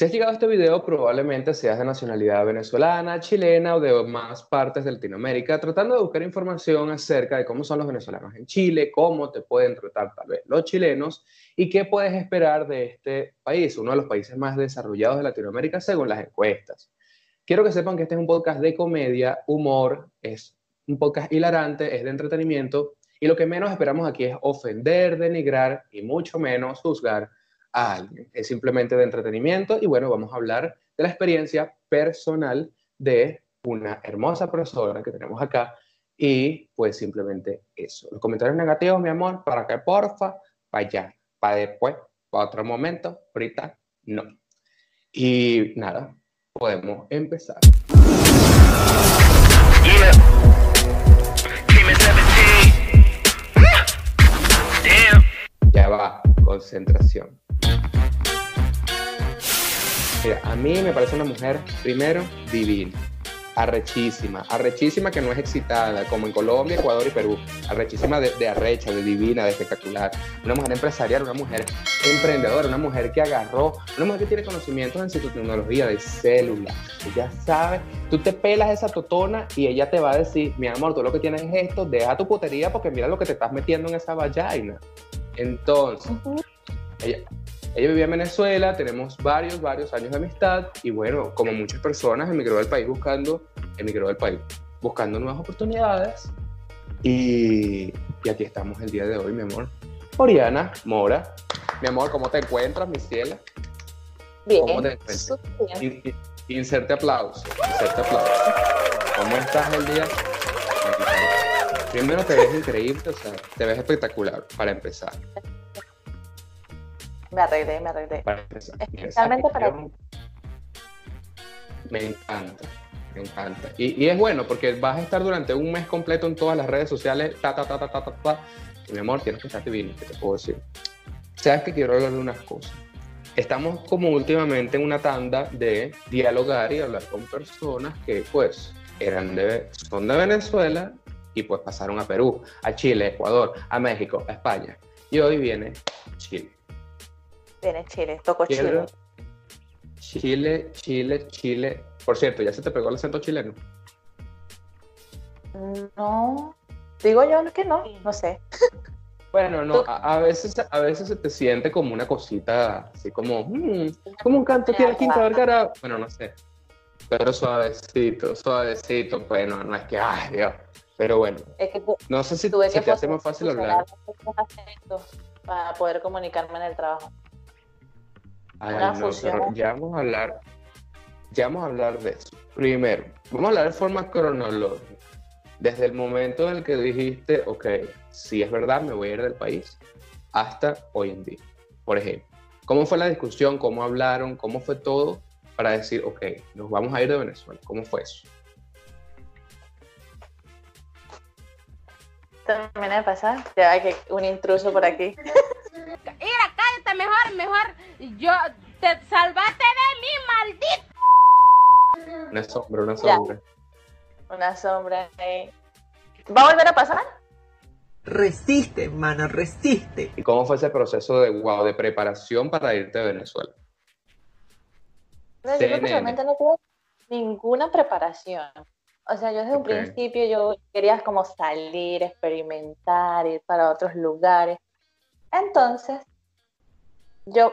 Si has llegado a este video, probablemente seas de nacionalidad venezolana, chilena o de más partes de Latinoamérica, tratando de buscar información acerca de cómo son los venezolanos en Chile, cómo te pueden tratar tal vez los chilenos y qué puedes esperar de este país, uno de los países más desarrollados de Latinoamérica según las encuestas. Quiero que sepan que este es un podcast de comedia, humor, es un podcast hilarante, es de entretenimiento y lo que menos esperamos aquí es ofender, denigrar y mucho menos juzgar a alguien. Es simplemente de entretenimiento y bueno, vamos a hablar de la experiencia personal de una hermosa profesora que tenemos acá y pues simplemente eso. Los comentarios negativos, mi amor, para que porfa, para allá, para después, para otro momento, ahorita no. Y nada, podemos empezar. Ya va, concentración. Mira, a mí me parece una mujer, primero, divina, arrechísima, arrechísima que no es excitada, como en Colombia, Ecuador y Perú, arrechísima de, arrecha, de divina, de espectacular, una mujer empresarial, una mujer emprendedora, una mujer que agarró, una mujer que tiene conocimientos en su tecnología de células, ella sabe, tú te pelas esa totona y ella te va a decir, mi amor, tú lo que tienes es esto, deja tu putería porque mira lo que te estás metiendo en esa vallaina. Entonces, ella, ella vivía en Venezuela, tenemos varios, varios años de amistad y bueno, como muchas personas, emigró del país buscando, emigró del país buscando nuevas oportunidades y, y aquí estamos el día de hoy, mi amor. Oriana Mora, mi amor, ¿cómo te encuentras, mi? Bien. ¿Cómo te encuentras? Inserte aplauso, inserte aplauso. ¿Cómo estás el día? Primero te ves increíble, o sea, te ves espectacular para empezar. Me arreglé, me arreglé. Para empezar. Especialmente para Me encanta, me encanta. Y, y, es bueno porque vas a estar durante un mes completo en todas las redes sociales, ta, ta, ta, ta, ta, ta, ta. Y mi amor, tienes que estar divino, ¿qué te puedo decir? Sabes que quiero hablar de unas cosas. Estamos como últimamente en una tanda de dialogar y hablar con personas que pues eran de, son de Venezuela y pues pasaron a Perú, a Chile, Ecuador, a México, a España. Y hoy viene Chile. Viene Chile, toco Chile. Chile, Chile, Chile. Por cierto, ¿ya se te pegó el acento chileno? No, digo yo que no, no sé. Bueno, no, a, a, veces, a veces se te siente como una cosita, así como, mmm, como un canto que Quinta Vergara. Bueno, no sé. Pero suavecito, suavecito. Bueno, no es que, ay, Dios. Pero bueno, es que tú, no sé si, si te hace más fácil hablar. Para poder comunicarme en el trabajo. Ay, no, pero ya vamos a hablar, ya vamos a hablar de eso. Primero, vamos a hablar de forma cronológica. Desde el momento en el que dijiste, ok, si es verdad, me voy a ir del país, hasta hoy en día. Por ejemplo, ¿cómo fue la discusión? ¿Cómo hablaron? ¿Cómo fue todo para decir, ok, nos vamos a ir de Venezuela? ¿Cómo fue eso? Termina de pasar, ya hay que un intruso por aquí. Mejor, mejor. Yo te salvaste de mí, maldito. Una sombra, una sombra. Ya. Una sombra. Eh. ¿Va a volver a pasar? Resiste, hermano, resiste. ¿Y cómo fue ese proceso de wow, de preparación para irte a Venezuela? No, yo realmente no tuve ninguna preparación. O sea, yo desde okay. un principio yo quería como salir, experimentar, ir para otros lugares. Entonces, yo,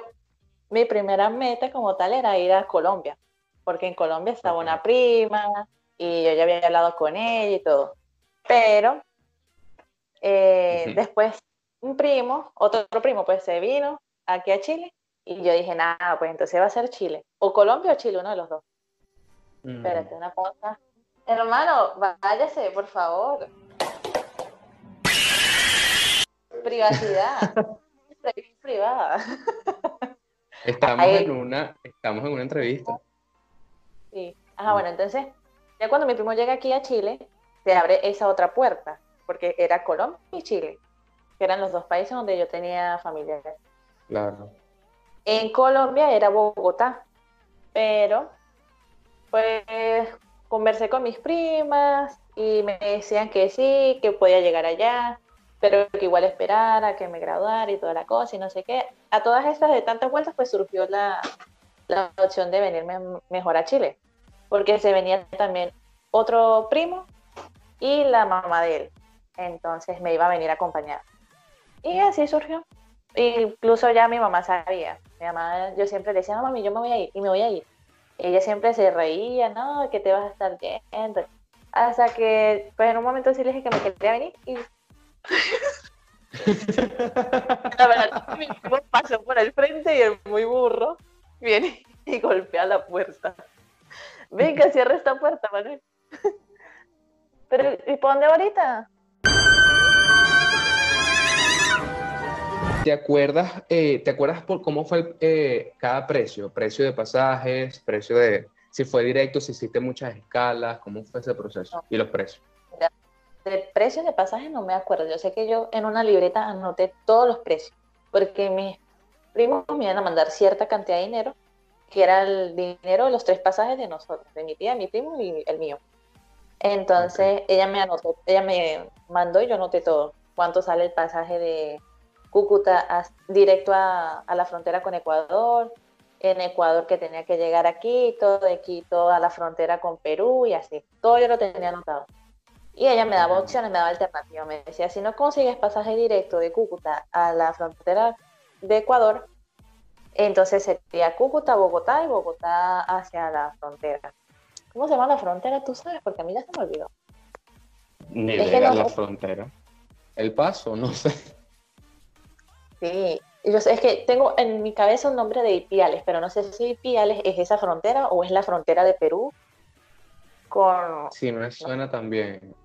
mi primera meta como tal era ir a Colombia, porque en Colombia estaba una prima y yo ya había hablado con ella y todo. Pero eh, uh -huh. después un primo, otro primo, pues se vino aquí a Chile y yo dije, nada, pues entonces va a ser Chile, o Colombia o Chile, uno de los dos. Mm. Espérate, una pausa. Hermano, váyase, por favor. Privacidad. privada. Estamos Ahí. en una, estamos en una entrevista. Sí. Ajá, bueno, entonces, ya cuando mi primo llega aquí a Chile, se abre esa otra puerta, porque era Colombia y Chile, que eran los dos países donde yo tenía familiares. Claro. En Colombia era Bogotá, pero pues conversé con mis primas y me decían que sí, que podía llegar allá, pero que igual esperara que me graduara y toda la cosa y no sé qué. A todas estas de tantas vueltas pues surgió la, la opción de venirme mejor a Chile, porque se venía también otro primo y la mamá de él. Entonces me iba a venir a acompañar. Y así surgió. Incluso ya mi mamá sabía. Mi mamá, yo siempre le decía, no, mami, yo me voy a ir y me voy a ir. Ella siempre se reía, no, que te vas a estar yendo. Hasta que, pues en un momento sí le dije que me quería venir y. la verdad, mi primo pasó por el frente y el muy burro viene y golpea la puerta. Venga, cierra esta puerta, Manuel. Pero, ¿y por dónde ahorita? ¿Te acuerdas, eh, ¿te acuerdas por cómo fue eh, cada precio? Precio de pasajes, precio de si fue directo, si hiciste muchas escalas, cómo fue ese proceso y los precios. De precios de pasajes no me acuerdo. Yo sé que yo en una libreta anoté todos los precios, porque mis primos me iban a mandar cierta cantidad de dinero, que era el dinero de los tres pasajes de nosotros, de mi tía, mi primo y el mío. Entonces ella me anotó, ella me mandó y yo anoté todo. Cuánto sale el pasaje de Cúcuta directo a, la frontera con Ecuador, en Ecuador que tenía que llegar a Quito, de Quito a la frontera con Perú y así. Todo yo lo tenía anotado. Y ella me daba opciones, me daba alternativas. Me decía, si no consigues pasaje directo de Cúcuta a la frontera de Ecuador, entonces sería Cúcuta, Bogotá y Bogotá hacia la frontera. ¿Cómo se llama la frontera? ¿Tú sabes? Porque a mí ya se me olvidó. Ni idea la frontera. El paso, no sé. Sí, yo sé, es que tengo en mi cabeza un nombre de Ipiales, pero no sé si Ipiales es esa frontera o es la frontera de Perú con... Sí, no me suena también.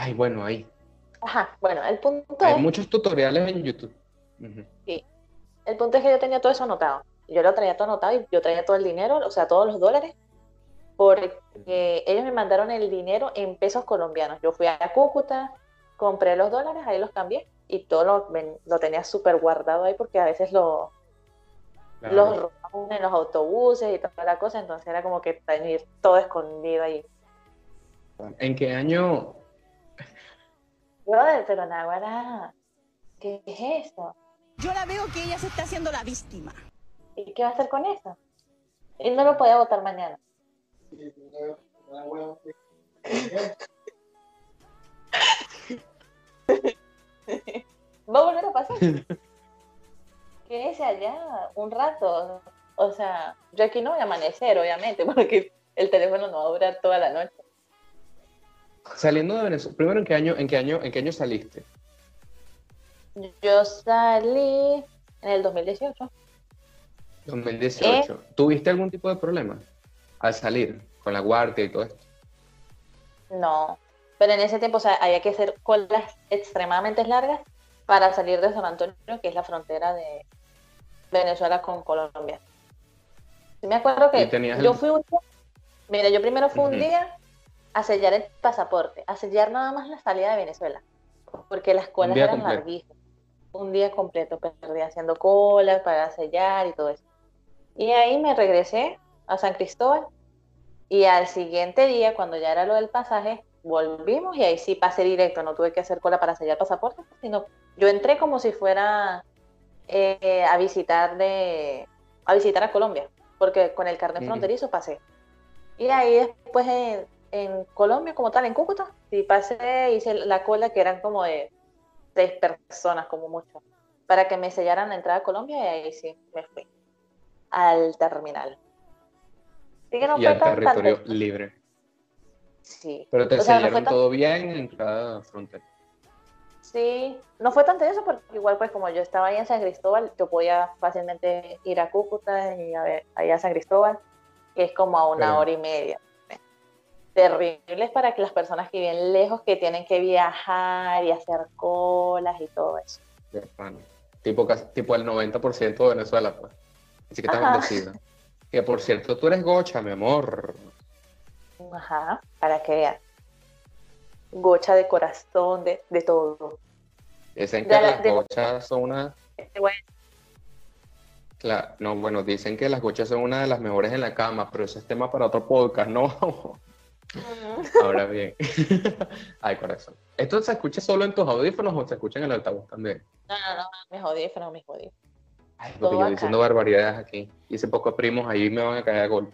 Ay, bueno, ahí. Ajá, bueno, el punto Hay muchos tutoriales en YouTube. Sí, el punto es que yo tenía todo eso anotado. Yo lo traía todo anotado y yo traía todo el dinero, o sea, todos los dólares, porque ellos me mandaron el dinero en pesos colombianos. Yo fui a Cúcuta, compré los dólares, ahí los cambié y todo lo, lo tenía súper guardado ahí porque a veces lo, los robaban en los autobuses y toda la cosa, entonces era como que tener todo escondido ahí. ¿En qué año? Brother, pero Nahuara, ¿qué es eso? Yo la veo que ella se está haciendo la víctima. ¿Y qué va a hacer con eso? Él no lo podía votar mañana. Va a volver a pasar. Quédese allá un rato. O sea, yo aquí no voy a amanecer, obviamente, porque el teléfono no va a durar toda la noche. Saliendo de Venezuela, primero, ¿en qué año, en qué año, en qué año saliste? Yo salí en el 2018. 2018. Eh. ¿Tuviste algún tipo de problema al salir con la guardia y todo esto? No, pero en ese tiempo, o sea, había que hacer colas extremadamente largas para salir de San Antonio, que es la frontera de Venezuela con Colombia. me acuerdo que yo fui un día, mira, yo primero fui un día a sellar el pasaporte, a sellar nada más la salida de Venezuela, porque las colas eran larguísimas. Un día completo perdí haciendo colas para sellar y todo eso. Y ahí me regresé a San Cristóbal y al siguiente día, cuando ya era lo del pasaje, volvimos y ahí sí pasé directo, no tuve que hacer cola para sellar pasaporte, sino yo entré como si fuera eh, a visitar de a visitar a Colombia, porque con el carnet fronterizo pasé. Y ahí después en, Colombia como tal, en Cúcuta, sí pasé, hice la cola que eran como de seis personas como mucho, para que me sellaran la entrada a Colombia y ahí sí me fui al terminal. y al territorio libre. Sí. Pero te sellaron todo bien en cada frontera. Sí, no fue tan eso porque igual pues como yo estaba ahí en San Cristóbal, yo podía fácilmente ir a Cúcuta y a ver, allá a San Cristóbal, que es como a una hora y media. Terribles para que las personas que viven lejos, que tienen que viajar y hacer colas y todo eso. Tipo, tipo el 90% de Venezuela, pues. Así que está bendecido. Que por cierto, tú eres gocha, mi amor. Ajá, para que vean. Gocha de corazón, de, de todo. Dicen que las gochas son una. Este, claro, no, bueno, dicen que las gochas son una de las mejores en la cama, pero ese es tema para otro podcast, ¿no? Ahora bien. Ay, corazón. ¿Esto se escucha solo en tus audífonos o se escucha en el altavoz también? No, no, no, mis audífonos, mis audífonos. Ay, porque yo diciendo barbaridades aquí. Hice pocos primos, ahí me van a caer a golpe.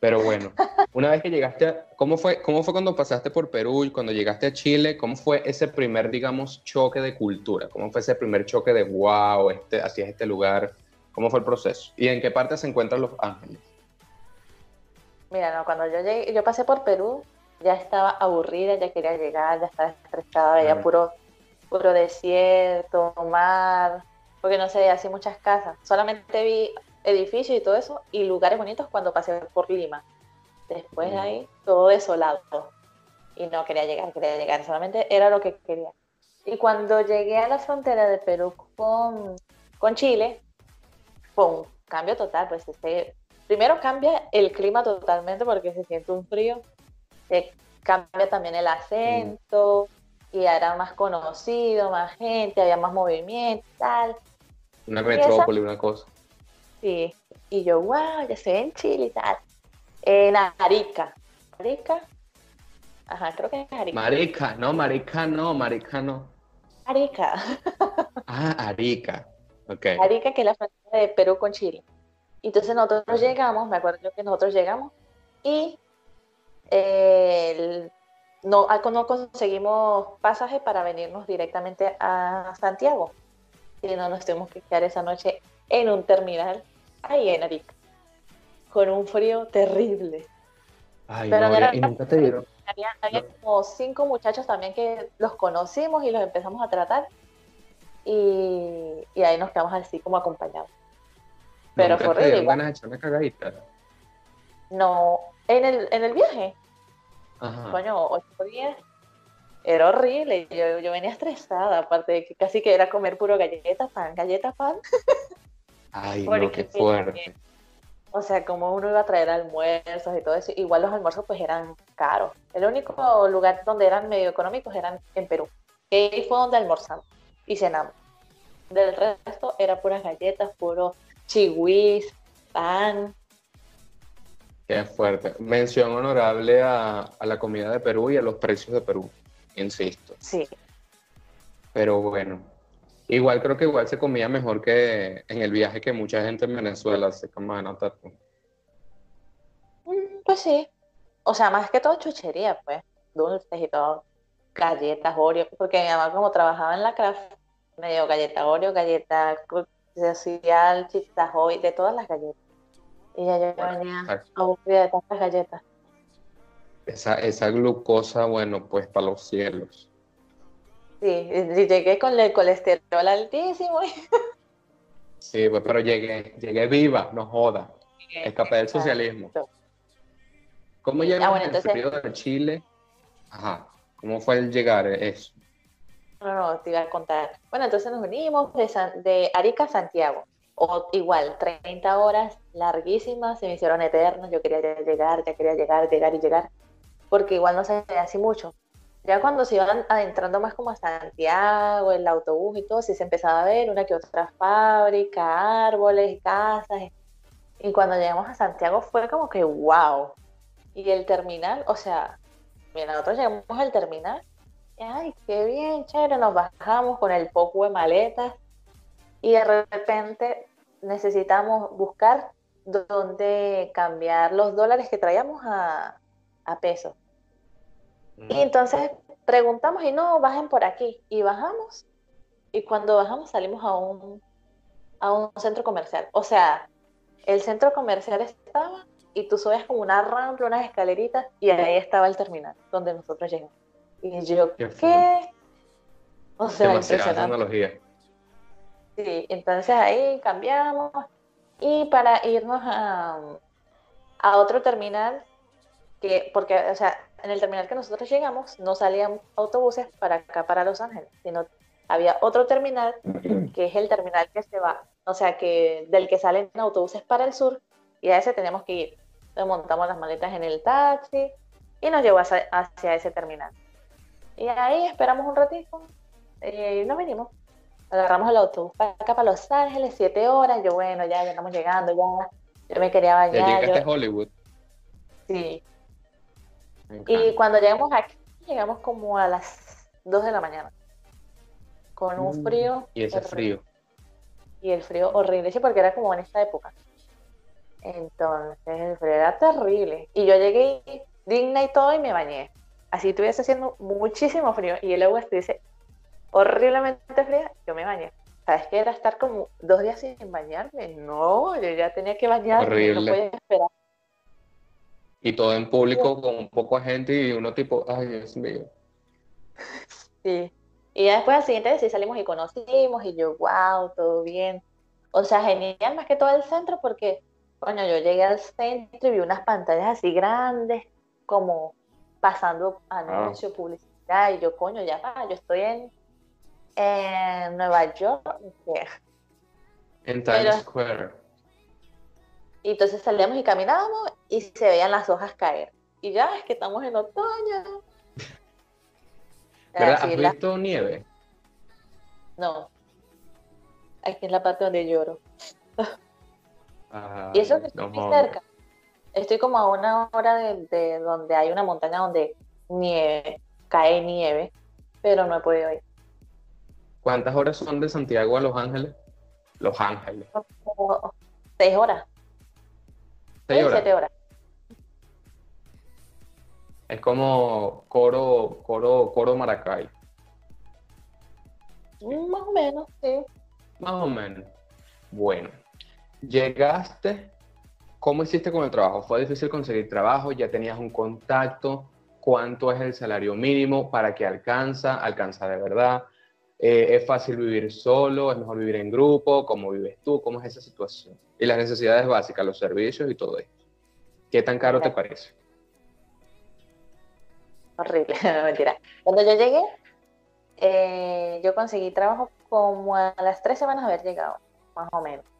Pero bueno, una vez que llegaste, ¿cómo, fue, ¿cómo fue cuando pasaste por Perú y cuando llegaste a Chile? ¿Cómo fue ese primer, digamos, choque de cultura? ¿Cómo fue ese primer choque de wow, este, hacia este lugar? ¿Cómo fue el proceso? ¿Y en qué parte se encuentran Los Ángeles? Mira, no, cuando yo llegué, yo pasé por Perú, ya estaba aburrida, ya quería llegar, ya estaba estresada, veía puro, puro desierto, mar, porque no sé, así muchas casas. Solamente vi edificios y todo eso, y lugares bonitos cuando pasé por Lima. Después de ahí, todo desolado. Y no quería llegar, quería llegar, solamente era lo que quería. Y cuando llegué a la frontera de Perú con, con Chile, un cambio total, pues este, primero cambia el clima totalmente porque se siente un frío, se cambia también el acento, y era más conocido, más gente, había más movimiento, tal. Una metrópoli, una cosa. Sí, y yo, wow, ya estoy en Chile y tal. En Arica. ¿Arica? Ajá, creo que es Arica. Marica, no, Marica no, Marica no. Arica. ah, Arica. Ok. Arica, que es la frontera de Perú con Chile. Entonces nosotros llegamos, me acuerdo que nosotros llegamos y no, no conseguimos pasaje para venirnos directamente a Santiago. Y no nos tuvimos que quedar esa noche en un terminal ahí en Arica, con un frío terrible. Ay, Pero no, era, y nunca te dieron. Había, como cinco muchachos también que los conocimos y los empezamos a tratar. Y, y ahí nos quedamos así como acompañados. Pero fue horrible. ¿Te ganas de echar una cagadita? No, en el, en el viaje. Ajá. Coño, ocho días. Era horrible. Yo, yo venía estresada, aparte de que casi que era comer puro galleta, pan, galleta, pan. Ay, no, qué fuerte. O sea, como uno iba a traer almuerzos y todo eso, igual los almuerzos pues eran caros. El único lugar donde eran medio económicos eran en Perú. Y ahí fue donde almorzamos y cenamos. Del resto era puras galletas, puro chihuis, pan. Qué fuerte. Mención honorable a, a la comida de Perú y a los precios de Perú, insisto. Sí. Pero bueno, Igual creo que igual se comía mejor que en el viaje que mucha gente en Venezuela se comía notar. Mm, pues sí. O sea, más que todo chuchería, pues. Dulces y todo. Galletas, Oreo. Porque mi mamá como trabajaba en la craft, me dio galleta Oreo, galleta social, chistas hoy, de todas las galletas. Y ya yo venía aburrida de tantas galletas. Esa, esa glucosa, bueno, pues para los cielos. Sí, llegué con el colesterol altísimo. Sí, pues, pero llegué, llegué viva, no joda. Escapé del socialismo. ¿Cómo llegó ah, el periodo de Chile? Ajá, ¿cómo fue el llegar eso? No, no, te iba a contar. Bueno, entonces nos unimos de, de Arica a Santiago. O igual, 30 horas larguísimas, se me hicieron eternas. Yo quería llegar, ya quería llegar, llegar y llegar. Porque igual no se así mucho. Ya cuando se iban adentrando más como a Santiago, el autobús y todo, sí se empezaba a ver una que otra fábrica, árboles, casas. Y cuando llegamos a Santiago fue como que wow. Y el terminal, o sea, mira, nosotros llegamos al terminal, ay, qué bien, chévere, nos bajamos con el poco de maletas y de repente necesitamos buscar dónde cambiar los dólares que traíamos a, a pesos. Y entonces preguntamos y no, bajen por aquí. Y bajamos. Y cuando bajamos salimos a un, a un centro comercial. O sea, el centro comercial estaba y tú subes como una rampa, unas escaleritas y ahí estaba el terminal donde nosotros llegamos. Y yo, ¿qué? O sea, impresionante. Sí, entonces ahí cambiamos y para irnos a, a otro terminal, que, porque, o sea, en el terminal que nosotros llegamos no salían autobuses para acá, para Los Ángeles, sino había otro terminal que es el terminal que se va, o sea, que del que salen autobuses para el sur y a ese tenemos que ir. Entonces montamos las maletas en el taxi y nos llevó hacia, ese terminal. Y ahí esperamos un ratito y nos venimos. Agarramos el autobús para acá, para Los Ángeles, siete horas. Yo, bueno, ya, ya estamos llegando, ya. Yo me quería bañar. ¿Ya Hollywood? Sí, y cuando llegamos aquí, llegamos como a las 2 de la mañana. Con un mm, frío. Y ese frío. y el frío horrible, sí, porque era como en esta época. Entonces el frío era terrible. Y yo llegué digna y todo y me bañé. Así estuviese haciendo muchísimo frío y el agua estuviese horriblemente fría, yo me bañé. ¿Sabes qué era estar como dos días sin bañarme? No, yo ya tenía que bañarme, Horrible. no podía esperar. Y todo en público con un poco de gente y uno tipo, ay, Dios mío. Sí. Y ya después al siguiente día sí salimos y conocimos y yo, wow, todo bien. O sea, genial más que todo el centro porque, coño, yo llegué al centro y vi unas pantallas así grandes, como pasando anuncio, publicidad, y yo, coño, ya va, yo estoy en, en Nueva York. En Pero- Times Square. Y entonces salíamos y caminábamos y se veían las hojas caer. Y ya, es que estamos en otoño. ¿Verdad? ¿Has la- visto nieve? No. Aquí es la parte donde lloro. Ay, Y eso que no estoy cerca. Estoy como a una hora de, de donde hay una montaña donde nieve, cae nieve, pero no he podido ir. ¿Cuántas horas son de Santiago a Los Ángeles? Los Ángeles. Como seis horas, ¿Seis seis, horas? siete horas. Es como Coro, Coro, Coro Maracay. Mm, Más o menos, sí. Más o menos. Bueno, llegaste, ¿cómo hiciste con el trabajo? ¿Fue difícil conseguir trabajo? ¿Ya tenías un contacto? ¿Cuánto es el salario mínimo? ¿Para qué alcanza? ¿Alcanza de verdad? Eh, ¿Es fácil vivir solo? ¿Es mejor vivir en grupo? ¿Cómo vives tú? ¿Cómo es esa situación? Y las necesidades básicas, los servicios y todo esto. ¿Qué tan caro te parece? Horrible, no, mentira. Cuando yo llegué, eh, yo conseguí trabajo como a las tres semanas de haber llegado, más o menos.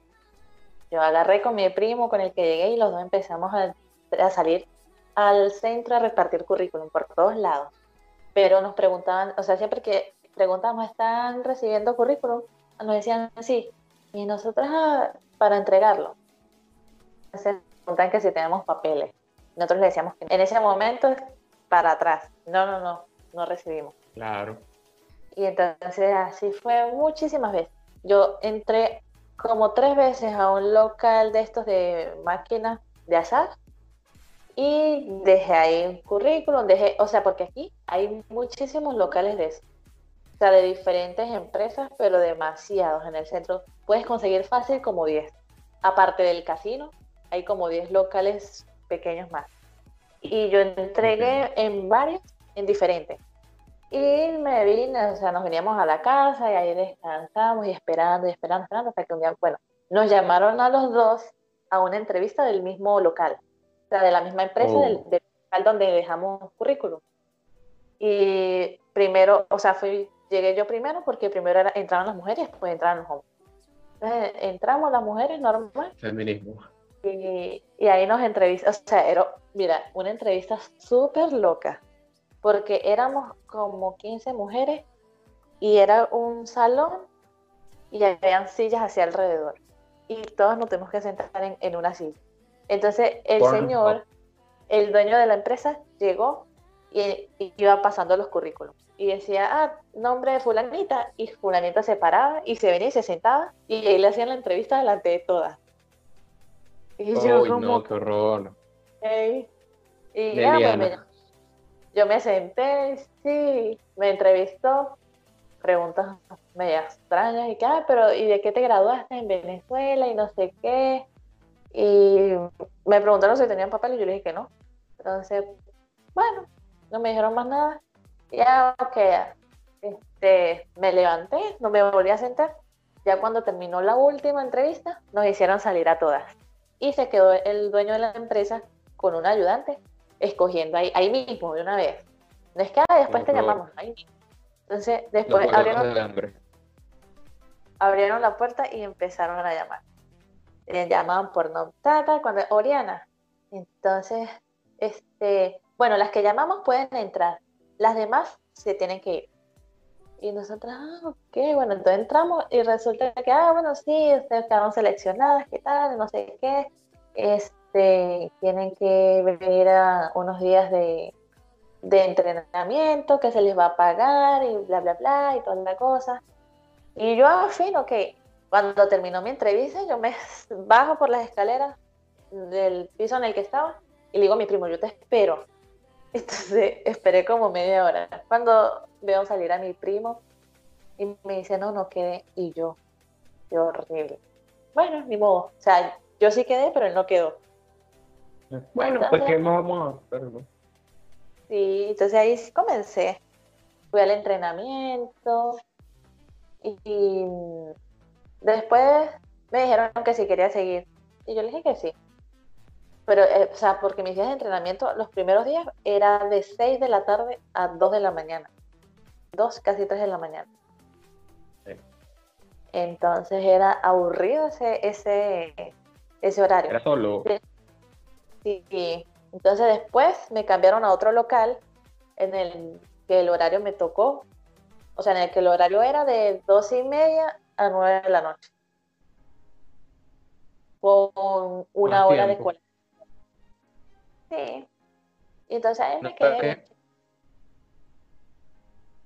Yo agarré con mi primo con el que llegué y los dos empezamos a, a salir al centro a repartir currículum por todos lados. Pero nos preguntaban, o sea, siempre que preguntamos, ¿están recibiendo currículum? Nos decían sí. Y nosotros ah, para entregarlo. Se preguntan que si tenemos papeles. Nosotros le decíamos que en ese momento para atrás. No, no, no, no recibimos. Claro. Y entonces así fue muchísimas veces. Yo entré como tres veces a un local de estos de máquinas de azar y dejé ahí un currículum, dejé, o sea, porque aquí hay muchísimos locales de eso. O sea, de diferentes empresas, pero demasiados en el centro. Puedes conseguir fácil como 10. Aparte del casino, hay como 10 locales pequeños más. Y yo entregué en varios, en diferentes. Y me vine, o sea, nos veníamos a la casa y ahí descansamos y esperando y esperando, esperando, hasta que un día, bueno, nos llamaron a los dos a una entrevista del mismo local, o sea, de la misma empresa, Oh. del, del local donde dejamos currículum. Y primero, o sea, fui, llegué yo primero porque primero era- entraron las mujeres y después entraron los hombres. Entonces, entramos las mujeres normal Feminismo. y, y ahí nos entrevistamos, o sea, era, mira, una entrevista súper loca, porque éramos como 15 mujeres y era un salón y habían sillas hacia alrededor. Y todos nos tenemos que sentar en, en una silla. Entonces el señor, el dueño de la empresa, llegó y, y iba pasando los currículums. Y decía, ah, nombre de fulanita. Y fulanita se paraba y se venía y se sentaba y ahí le hacían la entrevista delante de todas. Y yo Uy, como, no, qué horror. "Ey". Y ya, pues, me-. Yo me senté, sí, me entrevistó, preguntas medio extrañas, y que, ah, pero ¿y de qué te graduaste en Venezuela? Y no sé qué. Y me preguntaron si tenían papel y yo le dije que no. Entonces, bueno, no me dijeron más nada. Ya, ok, este, me levanté, no me volví a sentar. Ya cuando terminó la última entrevista, nos hicieron salir a todas. Y se quedó el dueño de la empresa con un ayudante, escogiendo ahí, ahí mismo, de una vez. No es que ah, después te llamamos, ahí mismo. Entonces, después abrieron, abrieron la puerta y empezaron a llamar. Le llamaban por nombre, tata, cuando, Oriana. Entonces, este, bueno, las que llamamos pueden entrar, las demás se tienen que ir. Y nosotros, ah, ok, bueno, entonces entramos y resulta que, ah, bueno, sí, ustedes quedaron seleccionadas, ¿qué tal? No sé qué. Este, tienen que venir a unos días de, de entrenamiento que se les va a pagar y bla, bla, bla, y toda la cosa. Y yo, fin, ok. Cuando terminó mi entrevista, yo me bajo por las escaleras del piso en el que estaba y le digo a mi primo, yo te espero. Entonces esperé como media hora. Cuando veo salir a mi primo y me dice, no, no quedé. Y yo, qué horrible. Bueno, ni modo. O sea, yo sí quedé, pero él no quedó. Bueno, pues qué vamos a hacer, Sí, entonces ahí sí comencé. Fui al entrenamiento y, después me dijeron que si quería seguir. Y yo le dije que sí. Pero, eh, o sea, porque mis días de entrenamiento, los primeros días era de 6 de la tarde a 2 de la mañana. 2, casi 3 de la mañana. Entonces era aburrido ese, ese, ese horario. Era solo. Sí, entonces después me cambiaron a otro local en el que el horario me tocó, o sea, en el que el horario era de 12 y media a 9 de la noche. Con una hora de escuela. Sí. Y entonces ahí me quedé.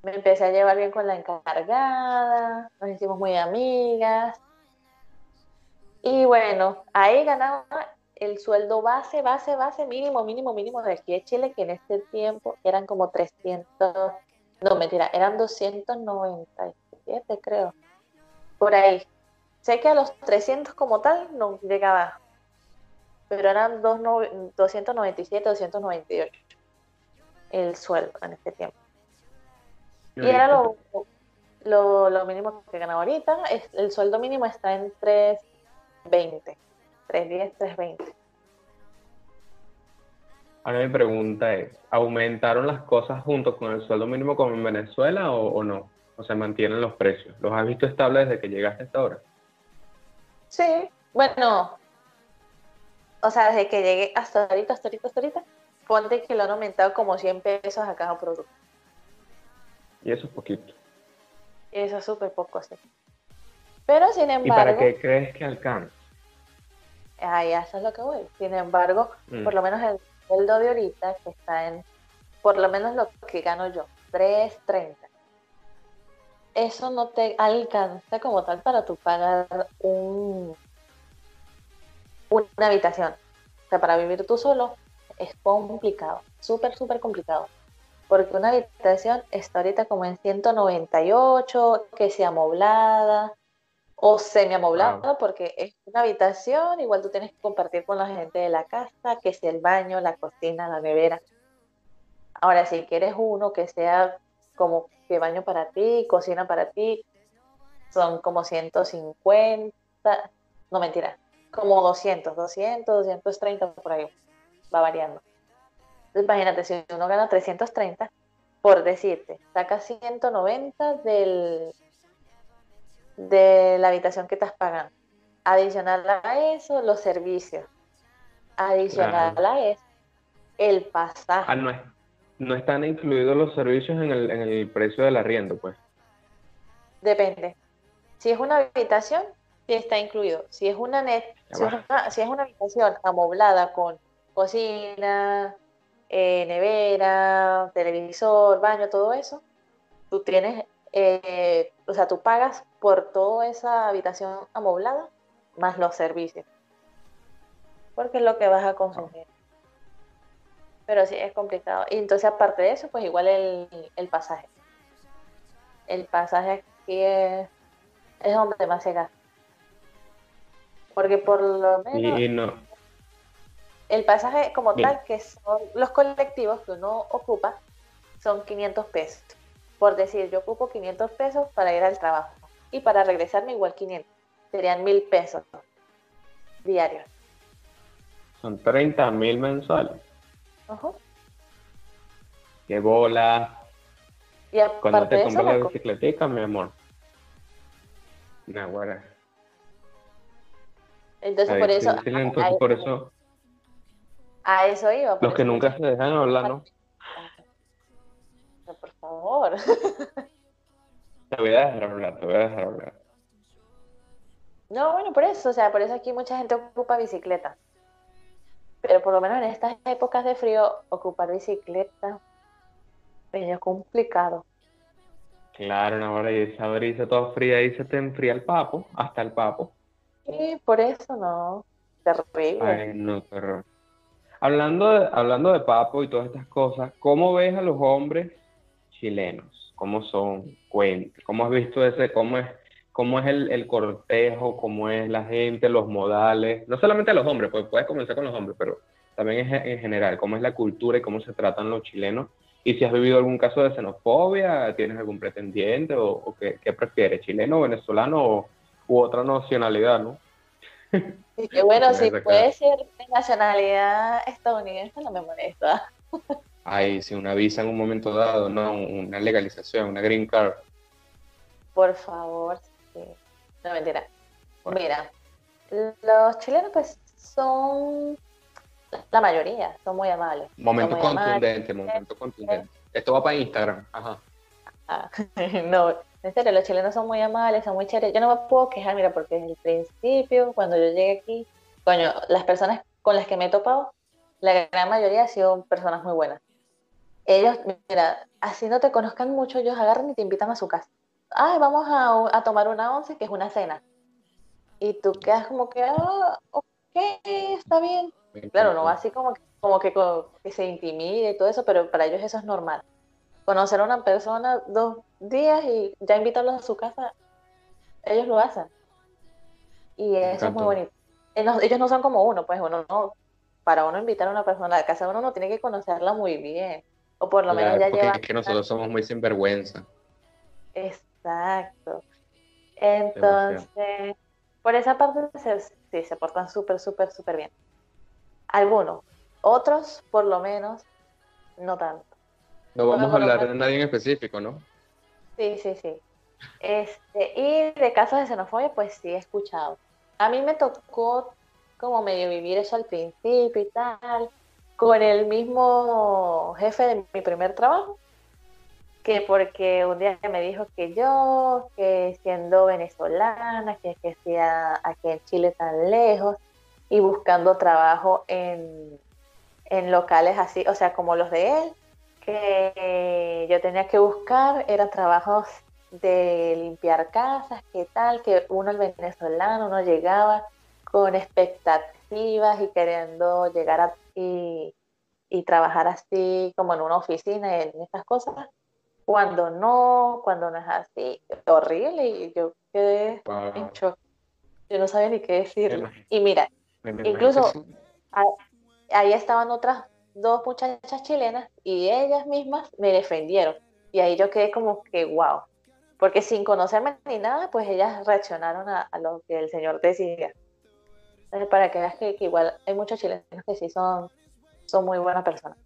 Me empecé a llevar bien con la encargada, nos hicimos muy amigas. Y bueno, ahí ganaba el sueldo base, base, base, mínimo, mínimo, mínimo de aquí de Chile, que en este tiempo eran como 300, no mentira, eran 297 creo, por ahí. Sé que a los 300 como tal no llegaba, pero eran 297, 298 el sueldo en este tiempo. Y era lo, lo, mínimo que ganaba ahorita. Es, el sueldo mínimo está en 3.20. 3.10, 3.20. Ahora mi pregunta es, ¿aumentaron las cosas junto con el sueldo mínimo como en Venezuela o, no? ¿O se mantienen los precios? ¿Los has visto estables desde que llegaste hasta ahora? Sí, bueno, o sea, desde que llegué hasta ahorita, hasta ahorita, hasta ahorita, ponte que lo han aumentado como 100 pesos a cada producto. Y eso es poquito. Eso es súper poco, sí. Pero sin embargo... ¿Y para qué crees que alcanza? Ahí eso es lo que voy. Sin embargo, mm. por lo menos el sueldo de ahorita, que está en, por lo menos lo que gano yo, 3.30. Eso no te alcanza como tal para tú pagar un, una habitación. O sea, para vivir tú solo es complicado, súper, súper complicado porque una habitación está ahorita como en 198, que sea amoblada o semi amoblada, porque es una habitación, igual tú tienes que compartir con la gente de la casa, que sea el baño, la cocina, la nevera. Ahora, si quieres uno que sea como que baño para ti, cocina para ti, son como 150, no mentira, como 200, 200, 230 por ahí, va variando imagínate, si uno gana 330, por decirte, saca 190 del, de la habitación que estás pagando. Adicional a eso, los servicios. Adicional a eso, el pasaje. Ah, no, no están incluidos los servicios en el, en el precio del arriendo, pues. Depende. Si es una habitación, sí está incluido. Si es una net, si es una, si es una habitación amoblada con cocina, eh, nevera, televisor, baño, todo eso, tú tienes, eh, o sea, tú pagas por toda esa habitación amoblada más los servicios. Porque es lo que vas a consumir. Pero sí, es complicado. Y entonces, aparte de eso, pues igual el, pasaje. El pasaje aquí es, es donde más se gasta. Porque por lo menos... Y, no, el pasaje como tal, que son los colectivos que uno ocupa, son 500 pesos. Por decir, yo ocupo 500 pesos para ir al trabajo y para regresarme igual 500. Serían mil pesos diarios. Son 30 mil mensuales. Qué bola. Y Cuando te compras la bicicletica, mi amor. Una guara. Entonces, por eso, entonces por eso a eso iba. Los que nunca se dejan hablar, ¿no? Te voy a dejar hablar, te voy a dejar hablar. No, bueno, por eso, o sea, por eso aquí mucha gente ocupa bicicleta. Pero por lo menos en estas épocas de frío, ocupar bicicleta es complicado. Claro, una hora y esa brisa toda fría y se te enfría el papo, hasta el papo. Sí, por eso no. Terrible. Ay, no, terror. Hablando de, hablando de papo y todas estas cosas, ¿cómo ves a los hombres chilenos? ¿Cómo son? Cuenta. ¿Cómo has visto ese? ¿Cómo es, cómo es el, cortejo? ¿Cómo es la gente? ¿Los modales? No solamente a los hombres, pues puedes comenzar con los hombres, pero también en general. ¿Cómo es la cultura y cómo se tratan los chilenos? Y si has vivido algún caso de xenofobia, ¿tienes algún pretendiente o, qué, prefieres, chileno, venezolano o, u otra nacionalidad, no? Que bueno, si puede ser de nacionalidad estadounidense, no me molesta. Ay, si una visa en un momento dado, no, una legalización, una green card. Por favor, sí. No, mentira. Mira, los chilenos pues son la mayoría, son muy amables. Momento contundente, momento contundente. Esto va para Instagram, ajá. Ah, no, en serio, los chilenos son muy amables, son muy chéveres. Yo no me puedo quejar, mira, porque desde el principio, cuando yo llegué aquí, coño, las personas con las que me he topado, la gran mayoría han sido personas muy buenas ellos, mira, así no te conozcan mucho, ellos agarran y te invitan a su casa. Ay, vamos a, tomar una once, que es una cena. Y tú quedas como que, ah, ok, está bien. Claro, no así como que, como que, que se intimide y todo eso, pero para ellos eso es normal. Conocer a una persona dos días y ya invitarlos a su casa, ellos lo hacen. Y eso es muy bonito. Ellos no son como uno, pues uno no, para uno invitar a una persona a la casa, uno no tiene que conocerla muy bien. O por lo menos ya lleva. Es que nosotros somos muy sinvergüenza. Exacto. Entonces, por esa parte sí, se portan súper, súper, súper bien. Algunos. Otros, por lo menos, no tanto. No vamos a hablar de nadie en específico, ¿no? Sí, sí, sí. Este, y de casos de xenofobia, pues sí he escuchado. A mí me tocó como medio vivir eso al principio y tal, con el mismo jefe de mi primer trabajo, que porque un día me dijo que yo, que siendo venezolana, que, que hacía aquí en Chile tan lejos y buscando trabajo en, en locales así, o sea, como los de él, que yo tenía que buscar, eran trabajos de limpiar casas, que tal, que uno el venezolano no llegaba con expectativas y queriendo llegar a y, trabajar así como en una oficina en estas cosas, cuando no, cuando no es así, horrible y yo quedé en shock. Yo no sabía ni qué decir. Y mira, incluso ahí estaban otras dos muchachas chilenas y ellas mismas me defendieron. Y ahí yo quedé como que, wow. Porque sin conocerme ni nada, pues ellas reaccionaron a, lo que el Señor decía. Para que veas que, que, igual hay muchos chilenos que sí son son muy buenas personas.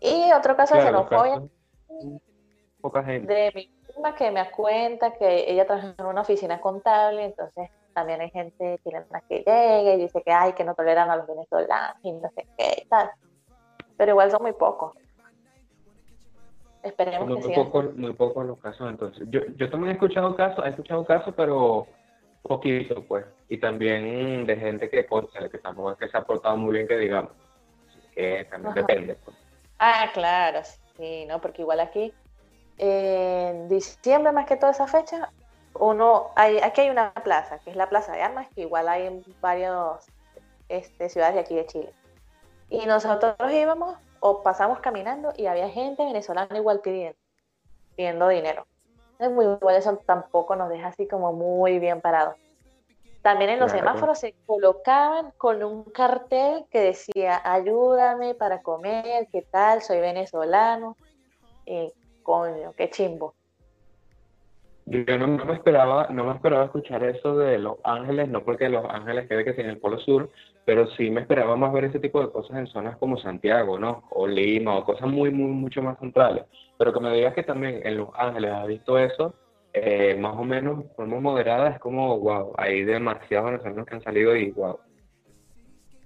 Y otro caso de xenofobia Poca gente. de mi prima que me cuenta que ella trabaja en una oficina contable, entonces también hay gente chilena que llega y dice que hay que no toleran a los venezolanos y no sé qué y tal. Pero igual son muy pocos. Esperemos muy, que muy pocos los casos entonces. Yo, yo también he escuchado casos, he escuchado casos, pero poquito pues. Y también de gente que, que tampoco es que se ha portado muy bien que digamos que también depende. Pues. Ah, claro, sí, ¿no? Porque igual aquí, en diciembre más que toda esa fecha, uno, hay, aquí hay una plaza, que es la Plaza de Armas, que igual hay en varias este, ciudades de aquí de Chile. Y nosotros íbamos o pasamos caminando y había gente venezolana igual pidiendo, pidiendo dinero. Es muy igual, eso tampoco nos deja así como muy bien parados. También en los semáforos se colocaban con un cartel que decía, ayúdame para comer, ¿qué tal? Soy venezolano. Y coño, qué chimbo. Yo no, me esperaba, no me esperaba escuchar eso de Los Ángeles, no porque Los Ángeles quede que sea en el Polo Sur, pero sí me esperaba más ver ese tipo de cosas en zonas como Santiago, ¿no? O Lima, o cosas muy, muy, mucho más centrales. Pero que me digas que también en Los Ángeles has visto eso, eh, más o menos forma moderada, es como, wow, hay demasiados venezolanos que han salido y wow.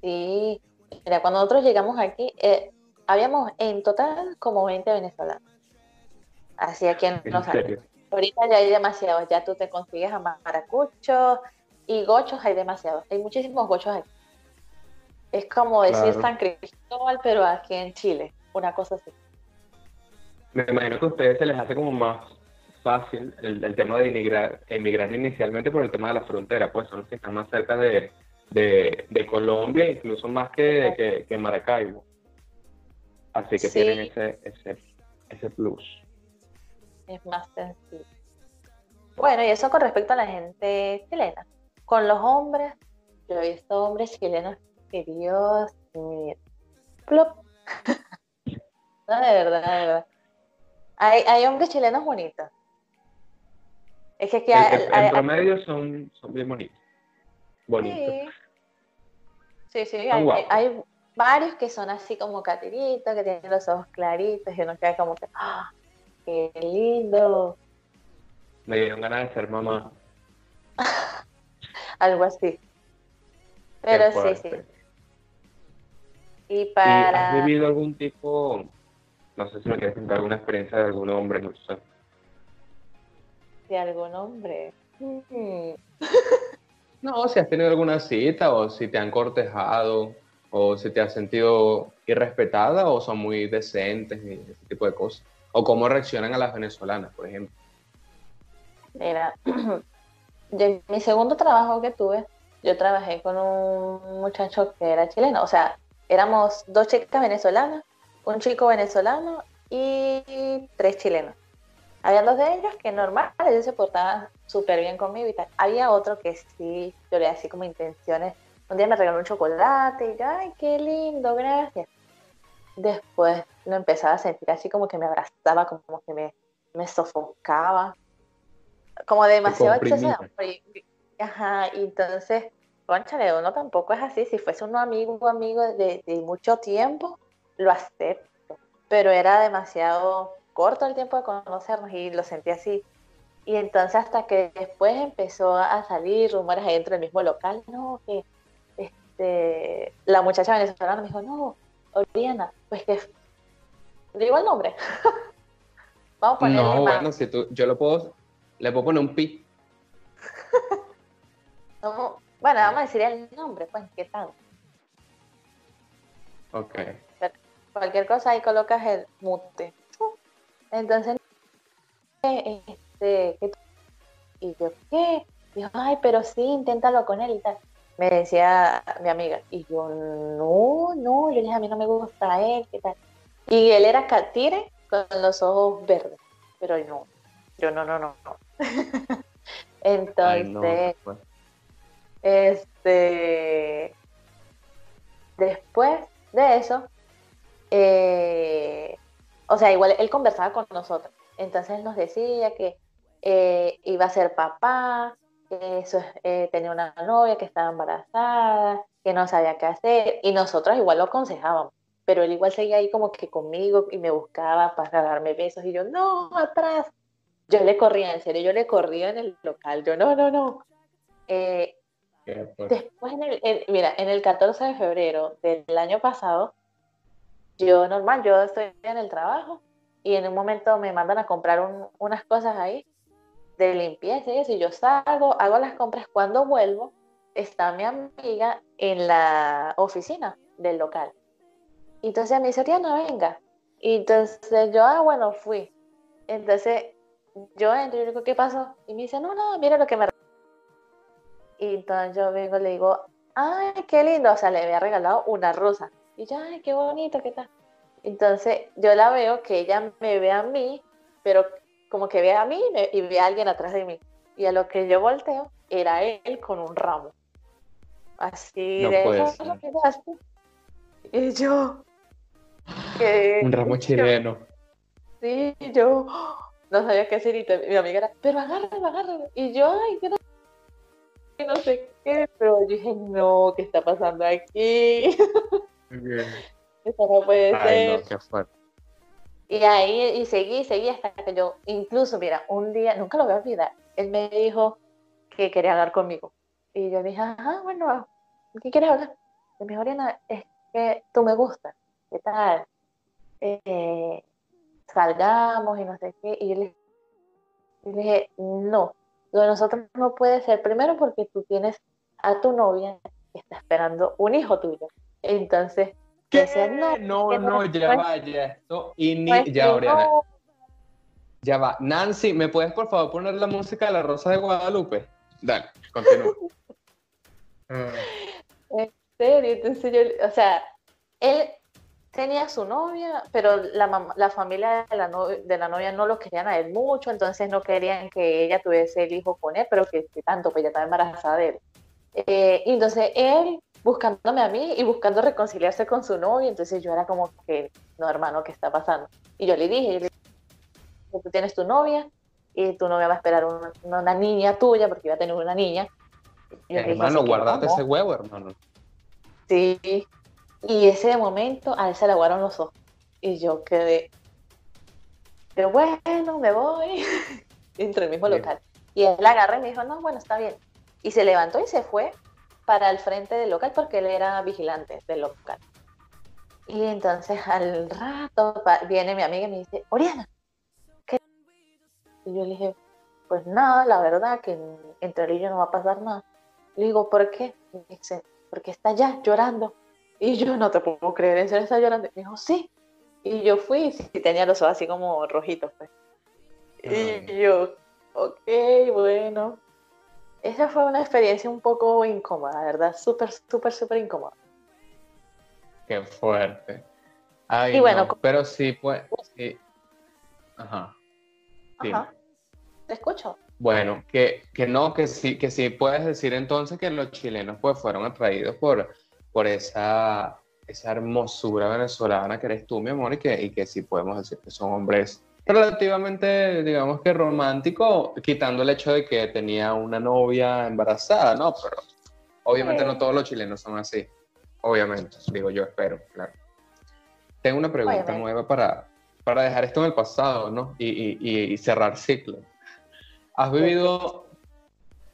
Sí, mira, cuando nosotros llegamos aquí, eh, habíamos en total como 20 venezolanos. Así aquí en Los Ángeles. Ahorita ya hay demasiados, ya tú te consigues a maracuchos y gochos hay demasiados, hay muchísimos gochos aquí. Es como decir San Cristóbal, pero aquí en Chile, una cosa así. Me imagino que a ustedes se les hace como más fácil el, tema de emigrar, emigrar inicialmente por el tema de la frontera, pues son los que están más cerca de, de, Colombia, incluso más que, que, Maracaibo. Así que tienen ese, ese, ese plus. Es más sencillo. Bueno, y eso con respecto a la gente chilena. Con los hombres, yo he visto hombres chilenos que Dios mío. Plop. no, de verdad, de verdad. Hay, hay hombres chilenos bonitos. Es que aquí hay, en promedio son, son bien bonitos. Bonitos. Sí, sí, hay, varios que son así como catiritos, que tienen los ojos claritos y uno queda como que, ¡ah! ¡Qué lindo! Me dieron ganas de ser mamá. Algo así. Pero sí, sí. Y para... ¿Has vivido algún tipo, no sé si me quieres contar alguna experiencia de algún hombre, no sé? De algún hombre. Mm. No, si has tenido alguna cita o si te han cortejado o si te has sentido irrespetada o son muy decentes y ese tipo de cosas. O cómo reaccionan a las venezolanas, por ejemplo. Mira, de mi segundo trabajo que tuve, yo trabajé con un muchacho que era chileno. O sea, éramos dos chicas venezolanas, un chico venezolano y tres chilenos. Había dos de ellos que normal, ellos se portaban súper bien conmigo y tal. Había otro que sí, yo le hacía como intenciones. Un día me regaló un chocolate y yo, ay, qué lindo, gracias. Después lo empezaba a sentir así como que me abrazaba, como que me, me sofocaba, como demasiado excesivo. Ajá, y entonces, conchale, uno tampoco es así. Si fuese un amigo, amigo de, de mucho tiempo, lo acepto. Pero era demasiado corto el tiempo de conocernos y lo sentí así. Y entonces hasta que después empezó a salir rumores ahí dentro del mismo local, no, que este, la muchacha venezolana me dijo, no, Oriana, pues que digo el nombre. Vamos a ponerle No, bueno, si tú, yo lo puedo, le puedo poner un pi. bueno, vamos a decir el nombre, pues, ¿qué tal? Ok. cualquier cosa ahí colocas el mute. Entonces, este, y yo, ¿qué? Y yo, ay, pero sí, inténtalo con él y tal. Me decía mi amiga, y yo, no, no, yo dije, a mí no me gusta él, ¿qué tal? Y él era catire con los ojos verdes, pero no, yo no, no, no, no. Entonces, pues. Este, después de eso, eh, o sea, igual él conversaba con nosotros. Entonces nos decía que eh, iba a ser papá, que eh, tenía una novia que estaba embarazada, que no sabía qué hacer. Y nosotros igual lo aconsejábamos. Pero él igual seguía ahí como que conmigo y me buscaba para darme besos. Y yo, no, atrás. Yo le corría, en serio, yo le corría en el local. Yo, no, no, no. Después, en el, mira, en el 14 de febrero del año pasado, yo normal, yo estoy en el trabajo y en un momento me mandan a comprar unas cosas ahí de limpieza y eso, y yo salgo, hago las compras, cuando vuelvo, está mi amiga en la oficina del local. Entonces me dice, no venga. Y entonces yo, ah, bueno, fui. Entonces yo entro y digo, ¿qué pasó? Y me dice, no, no, mira lo que me... Y entonces yo vengo y le digo, ay, qué lindo, o sea, le había regalado una rosa. Y yo, ay, qué bonito, ¿qué tal? Entonces yo la veo que ella me ve a mí, pero como que ve a mí y ve a alguien atrás de mí. Y a lo que yo volteo, era él con un ramo. Así de eso Y yo. un ramo chileno. sí, yo no sabía qué hacer y mi amiga era, pero agárralo, agárralo. Y yo, ay, que no, no sé qué, pero yo dije, no, ¿qué está pasando aquí? Eso no puede ser. Y ahí, y seguí, seguí hasta que yo, incluso, mira, un día, nunca lo voy a olvidar, él me dijo que quería hablar conmigo. Y yo dije, ajá, bueno, ¿qué quieres hablar? Y me dijo, Oriana, es que tú me gustas, ¿qué tal? Eh, salgamos y no sé qué. Y yo le, dije, no, lo de nosotros no puede ser, primero porque tú tienes a tu novia que está esperando un hijo tuyo. Entonces, ¿Qué? no, no, no, ya vaya esto. Y ni, pues ya, Oriana. Ya va. Nancy, ¿me puedes por favor poner la música de la Rosa de Guadalupe? Dale, continúa. en serio, entonces yo, o sea, él tenía su novia, pero la, la familia de la, de la, novia no lo querían a él mucho, entonces no querían que ella tuviese el hijo con él, pero que, tanto, pues ella estaba embarazada de él. Eh, y entonces él buscándome a mí y buscando reconciliarse con su novia, entonces yo era como que, no hermano, ¿qué está pasando? Y yo le dije, tú tienes tu novia y tu novia va a esperar una, una niña tuya, porque iba a tener una niña. hermano, guardate ese huevo, hermano. Sí, y ese momento a él se le aguaron los ojos. Y yo quedé, pero bueno, me voy. Dentro del mismo local. Y él agarré y me dijo, no, bueno, está bien. Y se levantó y se fue para el frente del local porque él era vigilante del local. Y entonces al rato viene mi amiga y me dice, Oriana, ¿qué? Y yo le dije, pues nada, la verdad que entre él y yo no va a pasar nada. Le digo, ¿por qué? dice, porque está ya llorando. Y yo no te puedo creer, ¿en serio está llorando? Y me dijo, sí. Y yo fui y tenía los ojos así como rojitos. Pues. Y yo, ok, bueno. Esa fue una experiencia un poco incómoda, ¿verdad? Súper, súper, súper incómoda. Qué fuerte. Ay, y bueno, pero sí, pues, sí. Ajá. Ajá. Te escucho. Bueno, que, que no, que sí, que sí puedes decir entonces que los chilenos pues fueron atraídos por, por esa, esa hermosura venezolana que eres tú, mi amor, y que, y que sí podemos decir que son hombres relativamente, digamos que romántico, quitando el hecho de que tenía una novia embarazada, ¿no? Pero obviamente no todos los chilenos son así. Obviamente, digo yo, espero, claro. Tengo una pregunta nueva para, para dejar esto en el pasado, ¿no? Y, y, y cerrar ciclo. ¿Has vivido,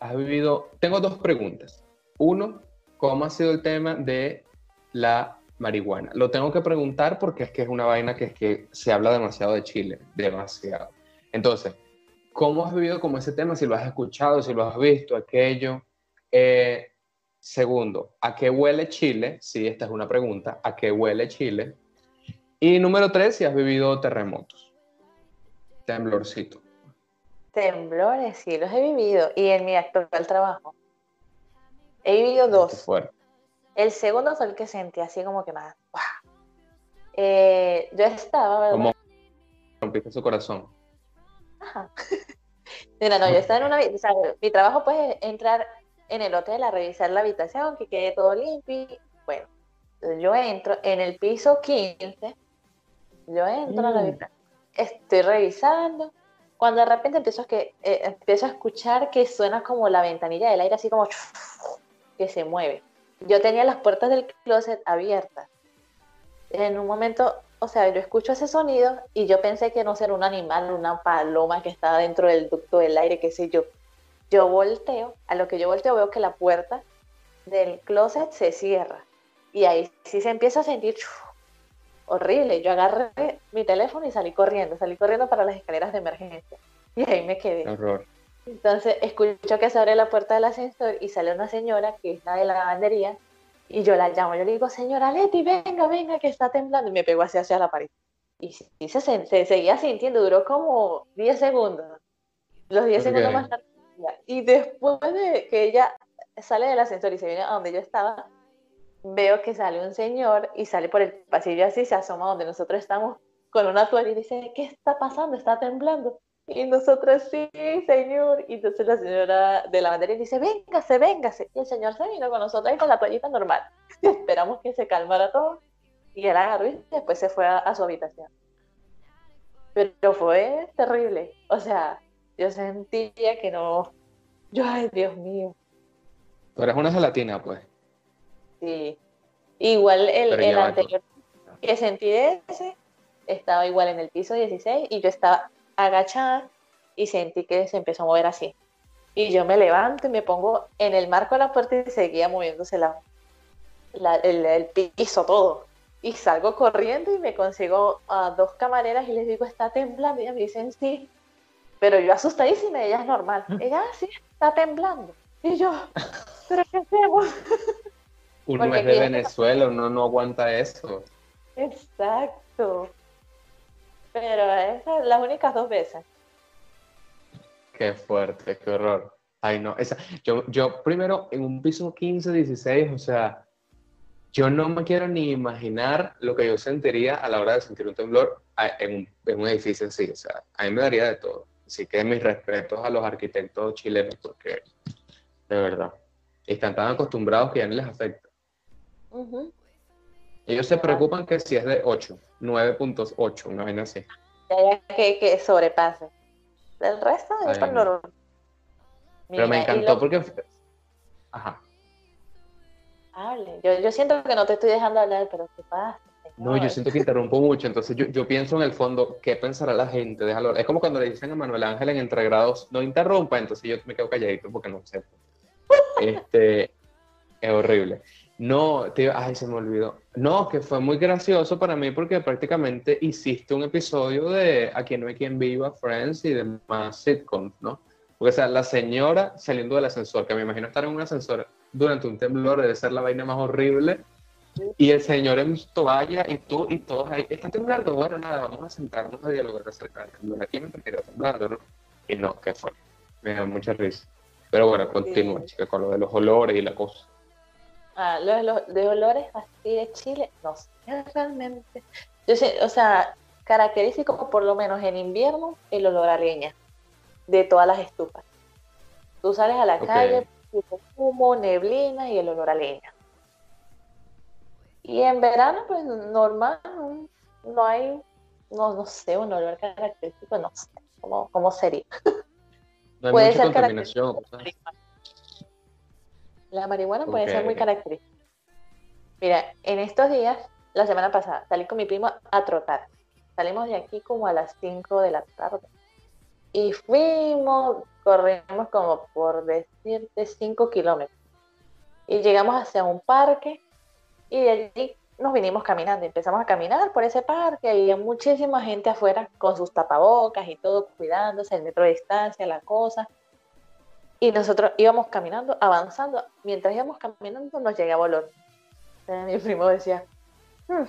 has vivido, tengo dos preguntas. Uno, ¿cómo ha sido el tema de la marihuana? Lo tengo que preguntar porque es que es una vaina que, es que se habla demasiado de Chile, demasiado. Entonces, ¿cómo has vivido como ese tema? Si lo has escuchado, si lo has visto, aquello. Eh, segundo, ¿a qué huele Chile? Sí, esta es una pregunta. ¿A qué huele Chile? Y número tres, si has vivido terremotos. Temblorcito. Temblores, sí, los he vivido. Y en mi actual trabajo. He vivido dos. El segundo fue el que sentí así como que más. Eh, yo estaba, ¿verdad? Como rompiste su corazón. Ajá. Mira, no, yo estaba en una. O sea, mi trabajo pues entrar en el hotel a revisar la habitación, que quede todo limpio. Bueno, yo entro en el piso 15. Yo entro a la mm. habitación. Estoy revisando. Cuando de repente empiezo a, que, eh, empiezo a escuchar que suena como la ventanilla del aire, así como que se mueve. Yo tenía las puertas del closet abiertas. En un momento, o sea, yo escucho ese sonido y yo pensé que no ser un animal, una paloma que estaba dentro del ducto del aire, qué sé yo. Yo volteo, a lo que yo volteo veo que la puerta del closet se cierra. Y ahí sí se empieza a sentir horrible. Yo agarré mi teléfono y salí corriendo, salí corriendo para las escaleras de emergencia. Y ahí me quedé. Horror. Entonces escucho que se abre la puerta del ascensor y sale una señora que es la de la lavandería y yo la llamo, yo le digo, señora Leti, venga, venga, que está temblando y me pegó así hacia la pared. Y, se, se, seguía sintiendo, duró como 10 segundos. Los 10 segundos más tarde. Y después de que ella sale del ascensor y se viene a donde yo estaba, veo que sale un señor y sale por el pasillo así, se asoma donde nosotros estamos con una toalla y dice, ¿qué está pasando? Está temblando. Y nosotros, sí, señor. Y entonces la señora de la bandera dice, véngase, véngase. Y el señor se vino con nosotros y con la toallita normal. esperamos que se calmara todo. Y él agarró y después se fue a, su habitación. Pero fue terrible. O sea, yo sentía que no. Yo, ay, Dios mío. Tú eres una gelatina, pues. Sí. Igual el, el anterior que sentí ese estaba igual en el piso 16 y yo estaba agachada y sentí que se empezó a mover así. Y yo me levanto y me pongo en el marco de la puerta y seguía moviéndose la, el, piso todo. Y salgo corriendo y me consigo a dos camareras y les digo, está temblando. Y ellas me dicen, sí. Pero yo asustadísima, ella es normal. Mm. Ella, ah, sí, está temblando. Y yo, ¿pero qué hacemos? Uno es de Venezuela, uno no aguanta eso. Exacto. Pero esas las únicas dos veces. Qué fuerte, qué horror. Ay, no. Esa, yo, yo primero en un piso 15, 16, o sea, yo no me quiero ni imaginar lo que yo sentiría a la hora de sentir un temblor en un, edificio así. O sea, a mí me daría de todo. Así que mis respetos a los arquitectos chilenos porque, de verdad, están tan acostumbrados que ya no les afecta. Ellos se preocupan que si es de 8, 9.8, una vez así. Que, que sobrepase. Del resto es normal. Pero me encantó porque... Ajá. Hable. Yo, yo siento que no te estoy dejando hablar, pero ¿qué pasa? No, yo siento que interrumpo mucho, entonces yo, yo, pienso en el fondo, ¿qué pensará la gente? Déjalo. Es como cuando le dicen a Manuel Ángel en entregrados, no interrumpa, entonces yo me quedo calladito porque no sé. Este, es horrible. No, tío, ay, se me olvidó. No, que fue muy gracioso para mí porque prácticamente hiciste un episodio de Aquí no hay quien viva, Friends y demás sitcoms, ¿no? Porque, o sea, la señora saliendo del ascensor, que me imagino estar en un ascensor durante un temblor debe ser la vaina más horrible. Y el señor en toalla y tú y todos ahí, ¿está temblando? Bueno, nada, vamos a sentarnos a dialogar acerca del temblor. Aquí me quería temblando, ¿no? Y no, ¿qué fue? Me da mucha risa. Pero bueno, continúa, chica, con lo de los olores y la cosa. Ah, los, de olores así de Chile, no sé, realmente. Yo sé, o sea, característico por lo menos en invierno, el olor a leña de todas las estufas. Tú sales a la calle, humo, neblina y el olor a leña. Y en verano, pues normal, no hay, no, no sé, un olor característico, no sé cómo, cómo sería. No hay puede mucha ser contaminación. La marihuana puede ser muy característica. Mira, en estos días, la semana pasada, salí con mi primo a trotar. Salimos de aquí como a las 5 de la tarde. Y fuimos, corrimos como por decirte 5 kilómetros. Y llegamos hacia un parque y de allí nos vinimos caminando. Empezamos a caminar por ese parque. Había muchísima gente afuera con sus tapabocas y todo, cuidándose, el metro de distancia, la cosa. Y nosotros íbamos caminando, avanzando. Mientras íbamos caminando nos llegaba olor. Entonces, mi primo decía, hmm".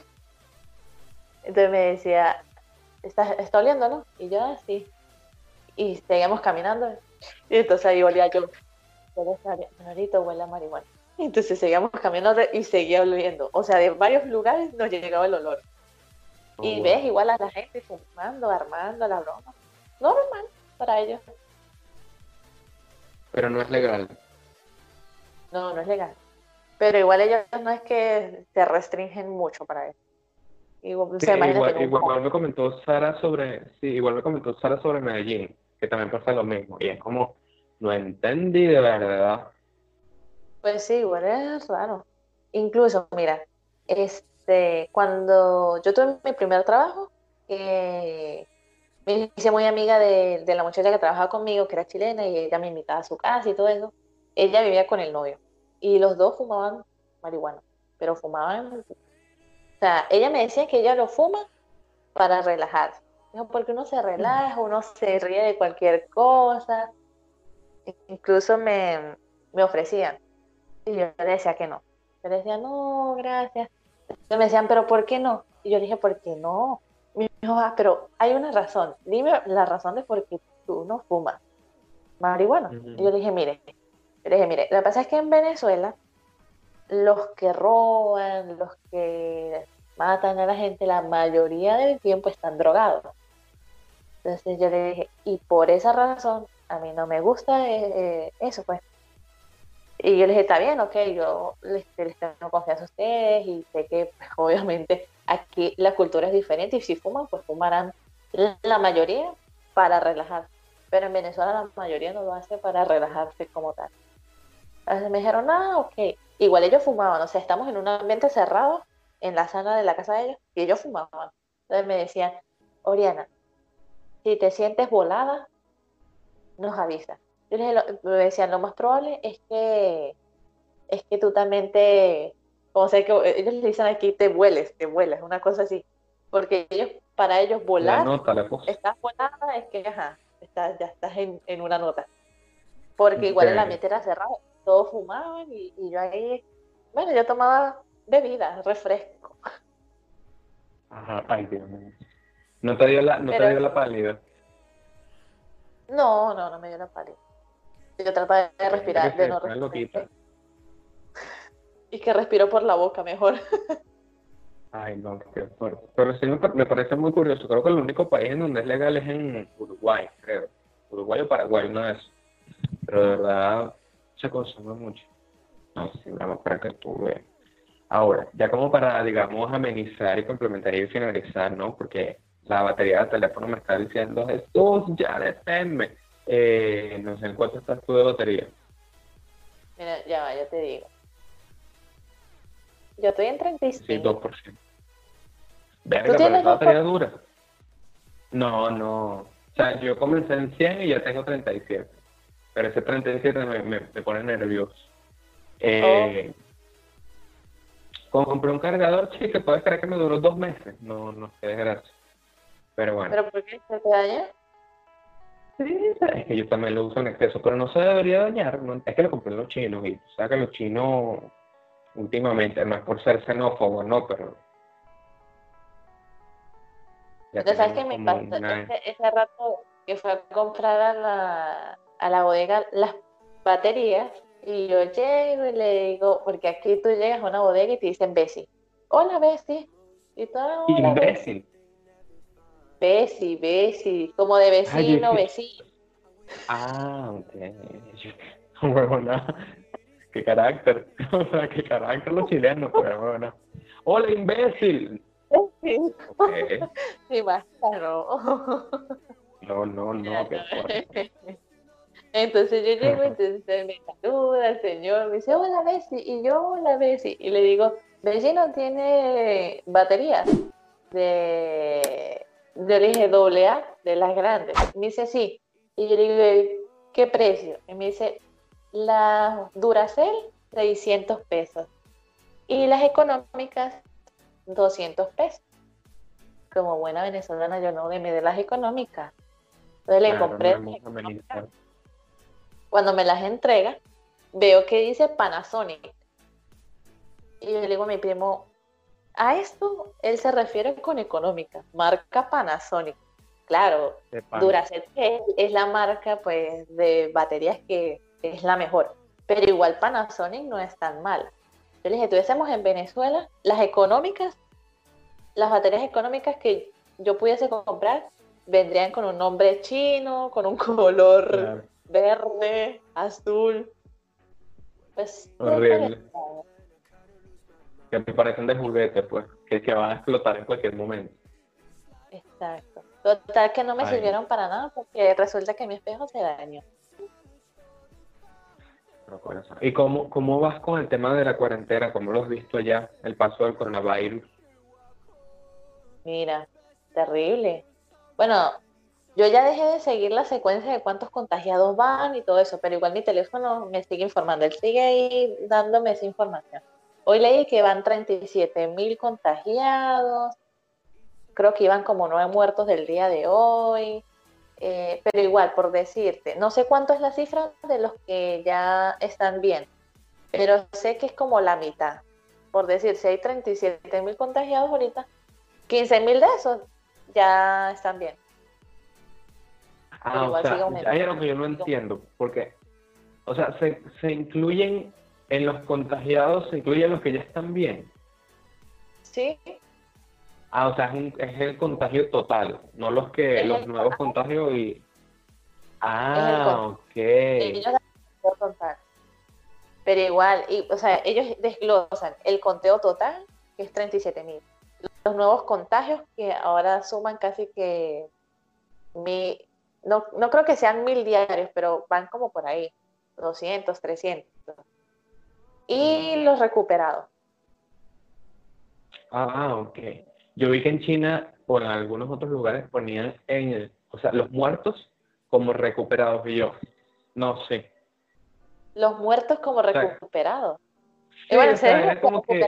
entonces me decía, ¿está, está oliendo, no? Y yo, así. Ah, y seguíamos caminando. Y entonces ahí olía yo, ahorita huele a marihuana. Y entonces seguíamos caminando y seguía oliendo. O sea, de varios lugares nos llegaba el olor. Oh, y ves igual a la gente fumando, armando la broma. Normal para ellos. Pero no es legal. No, no es legal. Pero igual ellos no es que se restringen mucho para eso. Igual, me comentó Sara sobre, sí, igual me comentó Sara sobre Medellín, que también pasa lo mismo. Y es como, no entendí de verdad. Pues sí, igual es raro. Incluso, mira, este, cuando yo tuve mi primer trabajo, eh, me hice muy amiga de, la muchacha que trabajaba conmigo, que era chilena, y ella me invitaba a su casa y todo eso. Ella vivía con el novio. Y los dos fumaban marihuana, pero fumaban... O sea, ella me decía que ella lo fuma para relajarse porque uno se relaja, uno se ríe de cualquier cosa. Incluso me, me ofrecían. Y yo le decía que no. Yo le decía, no, gracias. me decían, pero ¿por qué no? Y yo dije, ¿por qué no? Dijo, ah, pero hay una razón. Dime la razón de por qué tú no fumas marihuana. Y yo dije, mire, yo dije, mire, lo que pasa es que en Venezuela, los que roban, los que matan a la gente, la mayoría del tiempo están drogados. Entonces yo le dije, y por esa razón a mí no me gusta eh, eh, eso, pues. Y yo le dije, está bien, ok, yo les, tengo confianza a ustedes y sé que pues, obviamente aquí la cultura es diferente y si fuman, pues fumarán la mayoría para relajar. Pero en Venezuela la mayoría no lo hace para relajarse como tal. Entonces me dijeron, ah, ok. Igual ellos fumaban, o sea, estamos en un ambiente cerrado en la sala de la casa de ellos y ellos fumaban. Entonces me decían, Oriana, si te sientes volada, nos avisa. Yo les decía, lo más probable es que es que tú también te, como sé que ellos le dicen aquí, te vueles, te vuelas, una cosa así. Porque ellos, para ellos volar, estás volada, es que ajá, estás, ya estás en, en una nota. Porque igual en la mente era cerrado, todos fumaban y, y, yo ahí, bueno, yo tomaba bebida, refresco. Ajá, ay Dios mío. No te dio la, no te dio la pálida. No, no, no me dio la pálida. Yo trataba de respirar, de no respirar. Y que respiro por la boca mejor. Ay, no, qué fuerte. Pero sí me, parece muy curioso. Creo que el único país en donde es legal es en Uruguay, creo. Uruguay o Paraguay, una vez. Pero de verdad se consume mucho. No, sí, vamos para que tú veas. Ahora, ya como para, digamos, amenizar y complementar y finalizar, ¿no? Porque la batería del teléfono me está diciendo, Jesús, ya deténme. Eh, no sé en cuánto estás tú de batería. Mira, ya va, ya te digo. Yo estoy en 35. Sí, 2%. Verga, pero esa batería dura. No, no. O sea, yo comencé en 100 y ya tengo 37. Pero ese 37 me, me, me pone nervioso. Eh, oh. Compré un cargador, sí, que puede creer que me duró dos meses. No, no sé, gracias. Pero bueno. ¿Pero por qué se te daña? Sí, es que yo también lo uso en exceso, pero no se debería dañar. es que lo compré en los chinos y o sea que los chinos últimamente, no es por ser xenófobo, no, pero. Entonces, ¿sabes qué me pasó? Ese, rato que fue a comprar a la, a la bodega las baterías y yo llego y le digo, porque aquí tú llegas a una bodega y te dicen Bessie. Hola Bessie. Y todo. Imbécil. Bessie, Bessie, como de vecino, vecino. Ah, ok. Bueno, qué carácter. O sea, qué carácter los chilenos, pero bueno. Hola, imbécil. Sí. Okay. Sí, basta, no. No, no, no, qué fuerte. Entonces yo llego, entonces me saluda el señor, me dice, hola Bessie, y yo, hola Bessie, y le digo, Bessie no tiene baterías de, de origen AA, de las grandes. me dice, sí. Y yo le digo, ¿qué precio? Y me dice, la Duracell, 600 pesos. Y las económicas, 200 pesos. Como buena venezolana, yo no me de las económicas. Entonces le compré cuando me las entrega, veo que dice Panasonic. Y yo le digo a mi primo, a esto él se refiere con económica, marca Panasonic. Claro, Duracell es la marca pues de baterías que es la mejor, pero igual Panasonic no es tan mal. Yo le dije, tuviésemos en Venezuela las económicas, las baterías económicas que yo pudiese comprar vendrían con un nombre chino, con un color verde, azul. Pues. Horrible. Que me parecen de juguete, pues, que se van a explotar en cualquier momento. Exacto. Total que no me sirvieron para nada porque resulta que mi espejo se dañó. ¿Y cómo, cómo vas con el tema de la cuarentena? ¿Cómo lo has visto ya, el paso del coronavirus? Mira, terrible. Bueno, yo ya dejé de seguir la secuencia de cuántos contagiados van y todo eso, pero igual mi teléfono me sigue informando, él sigue ahí dándome esa información. Hoy leí que van 37 mil contagiados, creo que iban como nueve muertos del día de hoy, eh, pero igual, por decirte, no sé cuánto es la cifra de los que ya están bien, pero sé que es como la mitad. Por decir, si hay 37 mil contagiados ahorita, 15 mil de esos ya están bien. Ah, o sea, hay algo que yo no entiendo, porque, o sea, se, se incluyen en los contagiados, se incluyen los que ya están bien. Sí. Ah, o sea, es, es el contagio total, no los que, los nuevos contagios y... Ah, ok. Ellos total. Pero igual, y, o sea, ellos desglosan el conteo total, que es 37 mil. Los nuevos contagios, que ahora suman casi que mi, no, no creo que sean mil diarios, pero van como por ahí, 200, 300. Y los recuperados. Ah, ok. Yo vi que en China o en algunos otros lugares ponían en o sea, los muertos como recuperados y yo, no sé. Los muertos como recuperados. Sí, bueno, como que...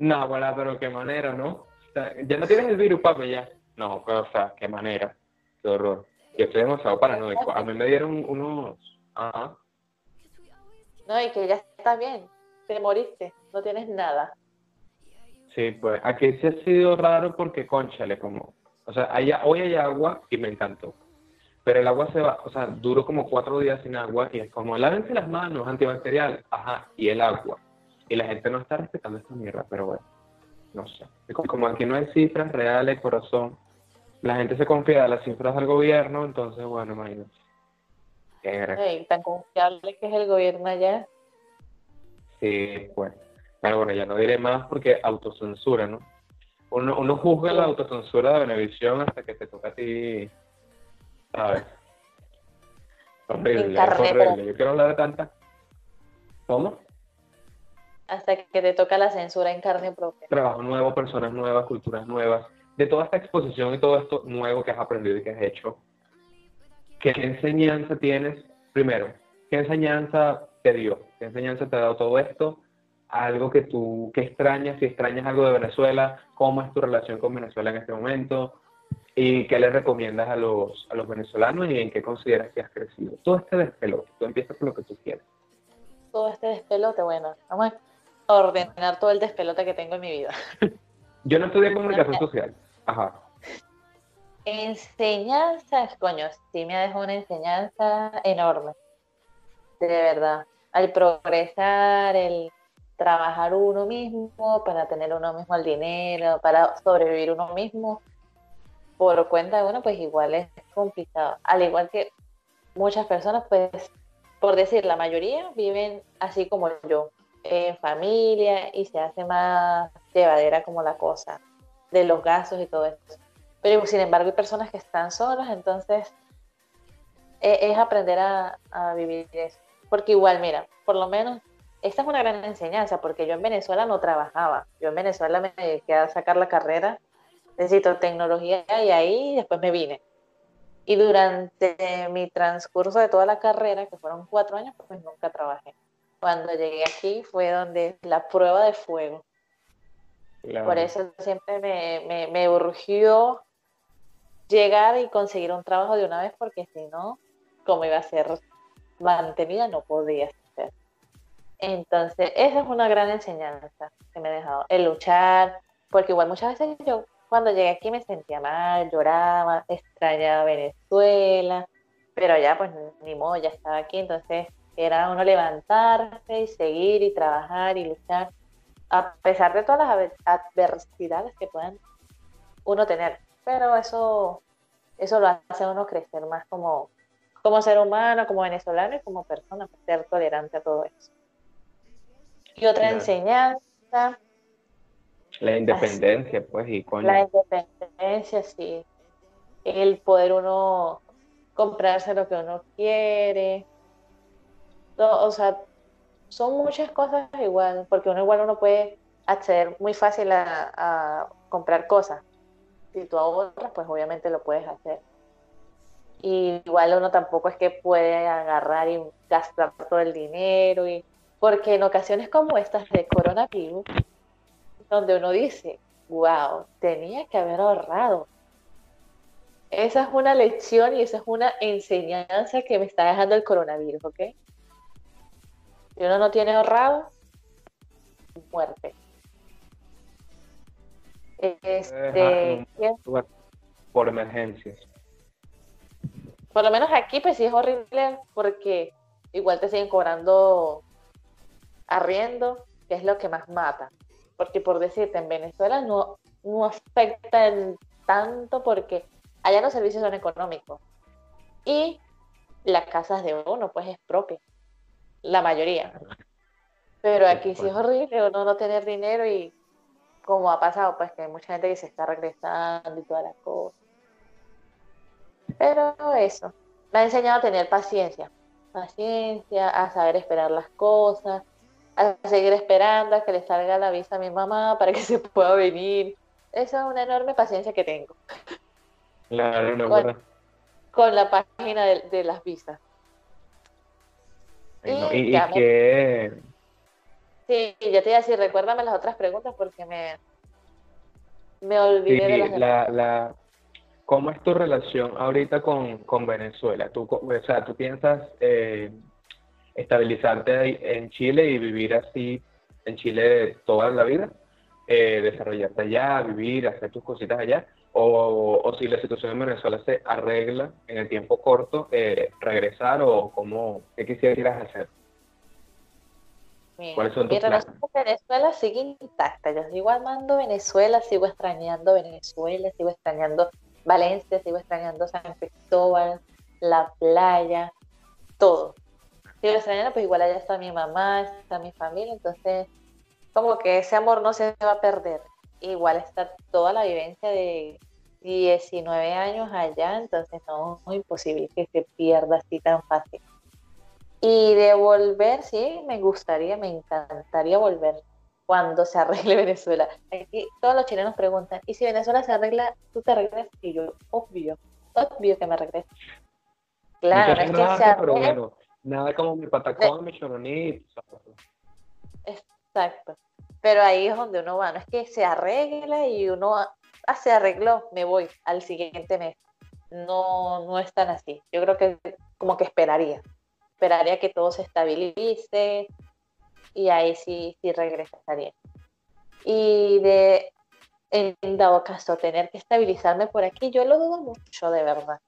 No, bueno, pero qué manera, ¿no? ya no tienes el virus, papi, ya. No, pero, o sea, qué manera. Qué horror. Yo estoy demasiado paranoico. A mí me dieron unos... Ajá. No, y que ya estás bien. Te moriste. No tienes nada. Sí, pues aquí sí ha sido raro porque, conchale, como... O sea, hoy hay agua y me encantó. pero el agua se va, o sea, duro como cuatro días sin agua y es como, lávense las manos, antibacterial, ajá, y el agua. Y la gente no está respetando esta mierda, pero bueno, no sé. Como aquí no hay cifras reales, corazón, la gente se confía de las cifras del gobierno, entonces, bueno, imagínate. Hey, tan confiable que es el gobierno allá. Sí, pues. Pero bueno, ya no diré más porque autocensura, ¿no? Uno, uno juzga la autocensura de Benevisión hasta que te toca a ti, ¿sabes? Horrible, es horrible. Yo quiero hablar de tanta. ¿Cómo? Hasta que te toca la censura en carne propia. Trabajo nuevo, personas nuevas, culturas nuevas. De toda esta exposición y todo esto nuevo que has aprendido y que has hecho, ¿qué enseñanza tienes? Primero, ¿qué enseñanza te dio? ¿Qué enseñanza te ha dado todo esto? Algo que tú, que extrañas, si extrañas algo de Venezuela, ¿cómo es tu relación con Venezuela en este momento? ¿Y qué le recomiendas a los, a los venezolanos y en qué consideras que has crecido? Todo este despelote, tú empiezas con lo que tú quieres. Todo este despelote, bueno, vamos a ordenar todo el despelote que tengo en mi vida. Yo no estudié comunicación social. Ajá. Enseñanzas, coño, sí me ha dejado una enseñanza enorme. De verdad. Al progresar, el trabajar uno mismo, para tener uno mismo el dinero, para sobrevivir uno mismo, por cuenta de uno, pues igual es complicado. Al igual que muchas personas, pues, por decir, la mayoría viven así como yo, en familia y se hace más llevadera como la cosa de los gastos y todo eso. Pero sin embargo hay personas que están solas, entonces e, es, aprender a, vivir eso. Porque igual, mira, por lo menos esta es una gran enseñanza, porque yo en Venezuela no trabajaba. Yo en Venezuela me dediqué a sacar la carrera, necesito tecnología y ahí después me vine. Y durante mi transcurso de toda la carrera, que fueron cuatro años, pues nunca trabajé. Cuando llegué aquí fue donde la prueba de fuego. Por eso siempre me, me, me urgió llegar y conseguir un trabajo de una vez, porque si no, como iba a ser mantenida, no podía. Entonces, esa es una gran enseñanza que me ha dejado, el luchar, porque igual muchas veces yo cuando llegué aquí me sentía mal, lloraba, extrañaba Venezuela, pero ya pues ni modo, ya estaba aquí, entonces era uno levantarse y seguir y trabajar y luchar, a pesar de todas las adversidades que puedan uno tener pero eso, eso lo hace uno crecer más como, como ser humano, como venezolano y como persona, ser tolerante a todo eso. Y otra enseñanza. La independencia, pues, y con La independencia, sí. El poder uno comprarse lo que uno quiere. o sea, son muchas cosas igual, porque uno igual uno puede acceder muy fácil a, a comprar cosas, si tú ahorras, pues obviamente lo puedes hacer. Y igual uno tampoco es que puede agarrar y gastar todo el dinero, y, porque en ocasiones como estas de coronavirus, donde uno dice, wow, tenía que haber ahorrado. Esa es una lección y esa es una enseñanza que me está dejando el coronavirus, ¿ok? Si uno no tiene ahorrado, muerte. Este, por emergencias. Por lo menos aquí, pues sí es horrible porque igual te siguen cobrando arriendo, que es lo que más mata. Porque por decirte, en Venezuela no, no afecta tanto porque allá los servicios son económicos. Y las casas de uno, pues es propia. La mayoría. Pero aquí sí es horrible uno no tener dinero y como ha pasado, pues que hay mucha gente que se está regresando y todas las cosas. Pero eso, me ha enseñado a tener paciencia, paciencia, a saber esperar las cosas, a seguir esperando a que le salga la visa a mi mamá para que se pueda venir. Esa es una enorme paciencia que tengo. Claro, no, con, con la página de, las visas. y, que Sí, ya te iba a decir, recuérdame las otras preguntas porque me, me olvidé de las la, la, ¿Cómo es tu relación ahorita con, con Venezuela? ¿Tú, o sea, ¿tú piensas eh, estabilizarte en Chile y vivir así en Chile toda la vida? Eh, desarrollarte allá, vivir, hacer tus cositas allá, o, si la situación en Venezuela se arregla en el tiempo corto, eh, regresar o cómo, qué quisieras hacer. ¿Cuáles son tus mi relación con Venezuela sigue intacta. Yo sigo amando Venezuela, sigo extrañando Venezuela, sigo extrañando Valencia, sigo extrañando San Cristóbal, la playa, todo. Sigo extrañando, pues igual allá está mi mamá, está mi familia, entonces como que ese amor no se va a perder igual está toda la vivencia de 19 años allá, entonces no es imposible que se pierda así tan fácil. Y de volver, sí, me gustaría, me encantaría volver cuando se arregle Venezuela. Aquí todos los chilenos preguntan, ¿y si Venezuela se arregla, tú te regresas? Y yo, obvio, obvio que me regreso. Claro, es que se arregla... Pero bueno, nada como mi patacón, mi choroní. Exacto. Pero ahí es donde uno va, no es que se arregla y uno, ah, se arregló, me voy al siguiente mes. No, no es tan así. Yo creo que como que esperaría. Esperaría que todo se estabilice y ahí sí, sí regresaría. Y de, en dado caso, tener que estabilizarme por aquí, yo lo dudo mucho, de verdad.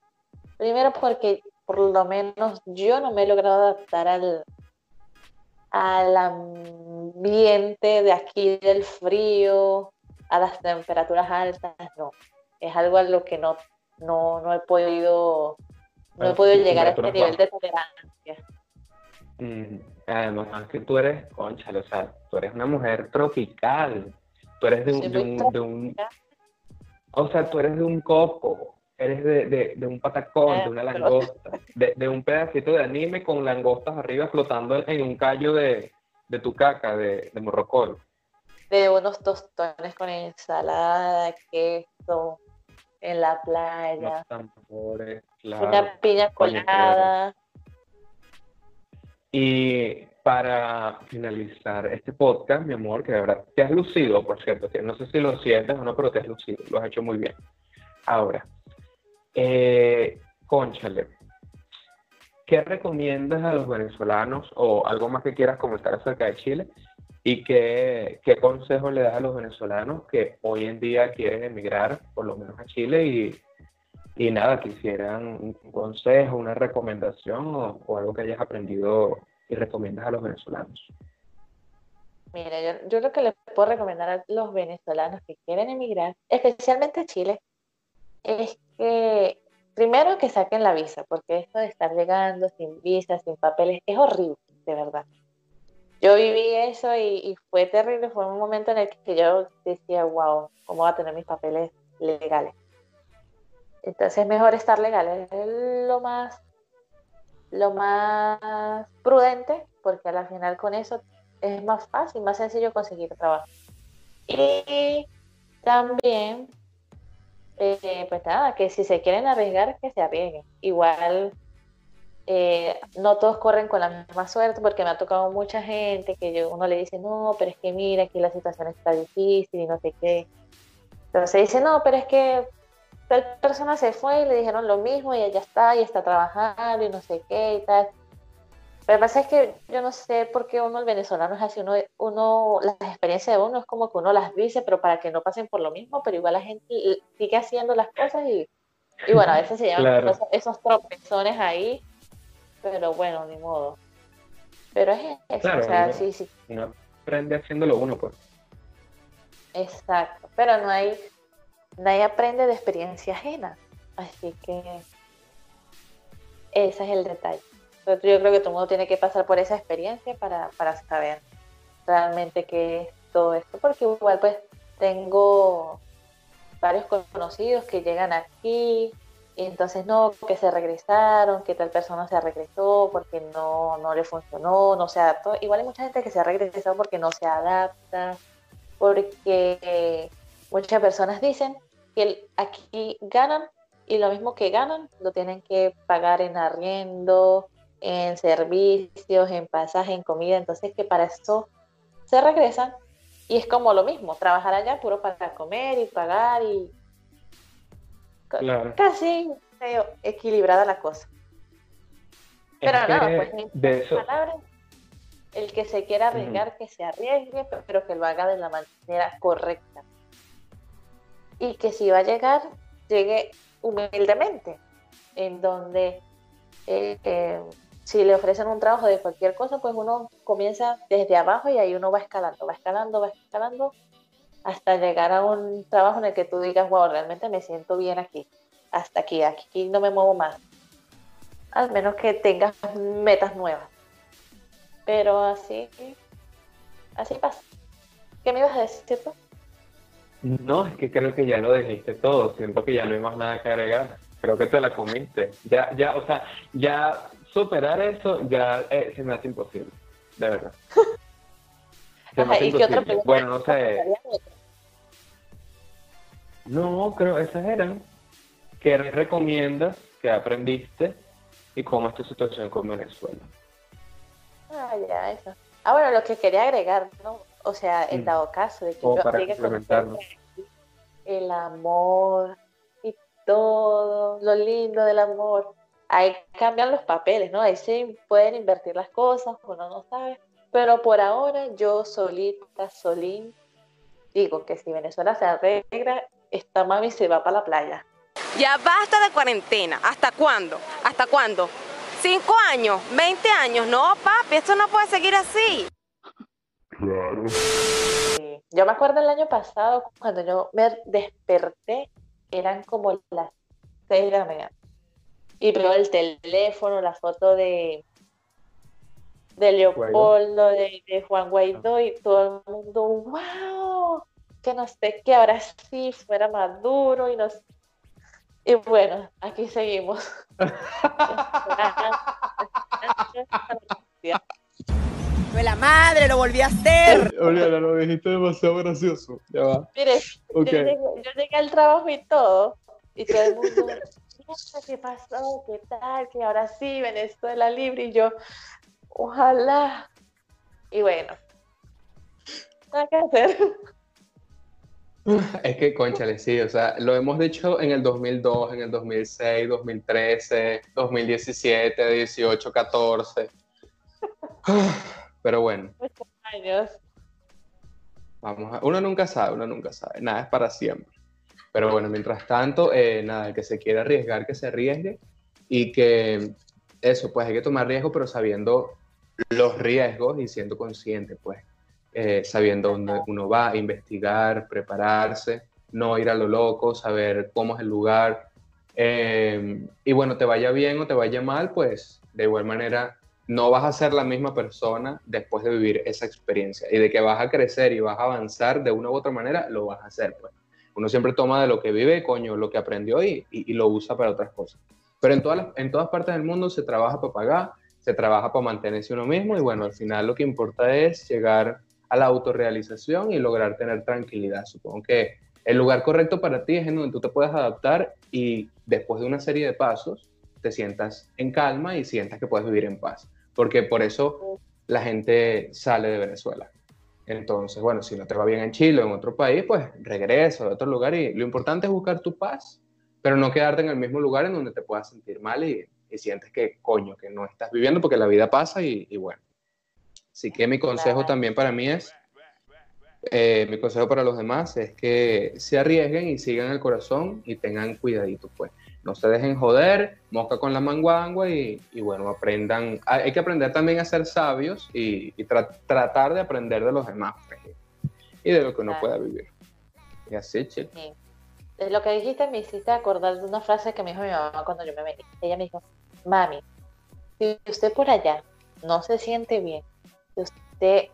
Primero porque por lo menos yo no me he logrado adaptar al, al ambiente de aquí del frío, a las temperaturas altas, no. Es algo a lo que no, no, he podido, no he podido llegar a este nivel de tolerancia. Mm, además que tú eres, concha, o sea, tú eres una mujer tropical. Tú eres de un, de un o sea, tú eres de un coco eres de, de, un patacón, de una langosta, de, un pedacito de anime con langostas arriba flotando en un callo de, tu caca, de, morrocol. De unos tostones con ensalada, queso, en la playa. Una piña colada. Y para finalizar este podcast, mi amor, que de verdad te has lucido, por cierto, no sé si lo sientes o no, pero te has lucido, lo has hecho muy bien. Ahora, eh, conchale, ¿qué recomiendas a los venezolanos o algo más que quieras comentar acerca de Chile? ¿Y qué, consejos le das a los venezolanos que hoy en día quieren emigrar, por lo menos a Chile, y, nada, quisieran un consejo, una recomendación o, algo que hayas aprendido y recomiendas a los venezolanos? Mira, yo, yo lo que les puedo recomendar a los venezolanos que quieren emigrar, especialmente a Chile, es que primero que saquen la visa, porque esto de estar llegando sin visa, sin papeles, es horrible, de verdad. Yo viví eso y, fue terrible, fue un momento en el que yo decía, wow, ¿cómo voy a tener mis papeles legales? Entonces es mejor estar legal, es lo más, lo más prudente, porque al final con eso es más fácil, más sencillo conseguir trabajo. Y también eh, pues nada, que si se quieren arriesgar, que se arriesguen. Igual eh, no todos corren con la misma suerte porque me ha tocado mucha gente que yo, uno le dice, no, pero es que mira, aquí la situación está difícil y no sé qué. Entonces dice, no, pero es que tal persona se fue y le dijeron lo mismo y ella está y está trabajando y no sé qué y tal. Lo que pasa es que yo no sé por qué uno, el venezolano, es así. Uno, uno, las experiencias de uno es como que uno las dice, pero para que no pasen por lo mismo, pero igual la gente sigue haciendo las cosas y, y bueno, a veces se llevan esos, tropezones ahí, pero bueno, ni modo. Pero es eso, o sea, sí, sí. Uno aprende haciéndolo uno, pues. Exacto, pero no hay, nadie aprende de experiencia ajena, así que ese es el detalle. Yo creo que todo el mundo tiene que pasar por esa experiencia para, saber realmente qué es todo esto, porque igual pues tengo varios conocidos que llegan aquí y entonces no, que se regresaron, que tal persona se regresó porque no, no le funcionó, no se adaptó. Igual hay mucha gente que se ha regresado porque no se adapta, porque muchas personas dicen que aquí ganan y lo mismo que ganan lo tienen que pagar en arriendo, en servicios, en pasaje, en comida, entonces que para eso se regresan y es como lo mismo, trabajar allá puro para comer y pagar y casi equilibrada la cosa. Pero nada, pues de eso... palabras, el que se quiera arriesgar, que se arriesgue, pero que lo haga de la manera correcta. y que si va a llegar, llegue humildemente, en donde eh, eh, si le ofrecen un trabajo de cualquier cosa, pues uno comienza desde abajo y ahí uno va escalando, va escalando, va escalando, hasta llegar a un trabajo en el que tú digas, wow, realmente me siento bien aquí, hasta aquí, aquí no me muevo más. Al menos que tengas metas nuevas. Pero así, así pasa. ¿Qué me ibas a decir tú? No, es que creo que ya lo dijiste todo. Siento que ya no hay más nada que agregar. Creo que te la comiste. Ya, ya, o sea, ya superar eso ya eh, se me hace imposible. De verdad. Se me hace imposible. Bueno, no sé. No, creo esas eran. ¿Qué recomiendas? ¿Qué aprendiste? ¿Y cómo es tu situación con Venezuela? Ah, ya, eso. Ah, bueno, lo que quería agregar, ¿no? O sea, en mm. dado caso de que yo con el amor y todo, lo lindo del amor, ahí cambian los papeles, ¿no? Ahí se pueden invertir las cosas, uno no sabe. Pero por ahora yo solita, solín, digo que si Venezuela se arregla, esta mami se va para la playa. Ya basta de cuarentena. ¿Hasta cuándo? ¿Hasta cuándo? ¿Cinco años? ¿Veinte años? No, papi, esto no puede seguir así. Claro. Yo me acuerdo el año pasado, cuando yo me desperté, eran como las seis de la mañana. Y veo el teléfono, la foto de, de Leopoldo, de, Juan Guaidó, y todo el mundo, wow, que no sé qué, ahora sí fuera Maduro, y nos y bueno, aquí seguimos. la madre, lo volví a hacer. Oriana, lo dijiste demasiado gracioso. Ya va. Mire, yo, llegué, al trabajo y todo, y todo el mundo, ¿qué pasó? ¿Qué tal? Que ahora sí, Venezuela libre, y yo, ojalá. Y bueno, nada que hacer. Es que, conchale, sí, o sea, lo hemos dicho en el 2002, en el 2006, 2013, 2017, 18, 14. Pero bueno. Vamos a, uno nunca sabe, uno nunca sabe. Nada es para siempre. Pero bueno, mientras tanto, eh, nada, el que se quiera arriesgar, que se arriesgue. Y que eso, pues hay que tomar riesgo, pero sabiendo los riesgos y siendo consciente, pues eh, sabiendo dónde uno va, investigar, prepararse, no ir a lo loco, saber cómo es el lugar. Eh, y bueno, te vaya bien o te vaya mal, pues de igual manera no vas a ser la misma persona después de vivir esa experiencia. Y de que vas a crecer y vas a avanzar de una u otra manera, lo vas a hacer. Pues. Uno siempre toma de lo que vive, coño, lo que aprendió y, y, lo usa para otras cosas. Pero en todas, en todas partes del mundo se trabaja para pagar, se trabaja para mantenerse uno mismo y bueno, al final lo que importa es llegar a la autorrealización y lograr tener tranquilidad. Supongo que el lugar correcto para ti es en donde tú te puedas adaptar y después de una serie de pasos te sientas en calma y sientas que puedes vivir en paz. Porque por eso la gente sale de Venezuela. Entonces, bueno, si no te va bien en Chile o en otro país, pues regresa a otro lugar y lo importante es buscar tu paz, pero no quedarte en el mismo lugar en donde te puedas sentir mal y, sientes que coño, que no estás viviendo porque la vida pasa y bueno, Así que mi consejo también para mí es, eh, mi consejo para los demás es que se arriesguen y sigan el corazón y tengan cuidadito, pues. No se dejen joder, mosca con la manguangua y, bueno, aprendan. Hay que aprender también a ser sabios y, tratar de aprender de los demás pues, y de lo que uno pueda vivir. Y así, chico. De lo que dijiste me hiciste acordar de una frase que me dijo mi mamá cuando yo me metí. Ella me dijo, mami, si usted por allá no se siente bien, si usted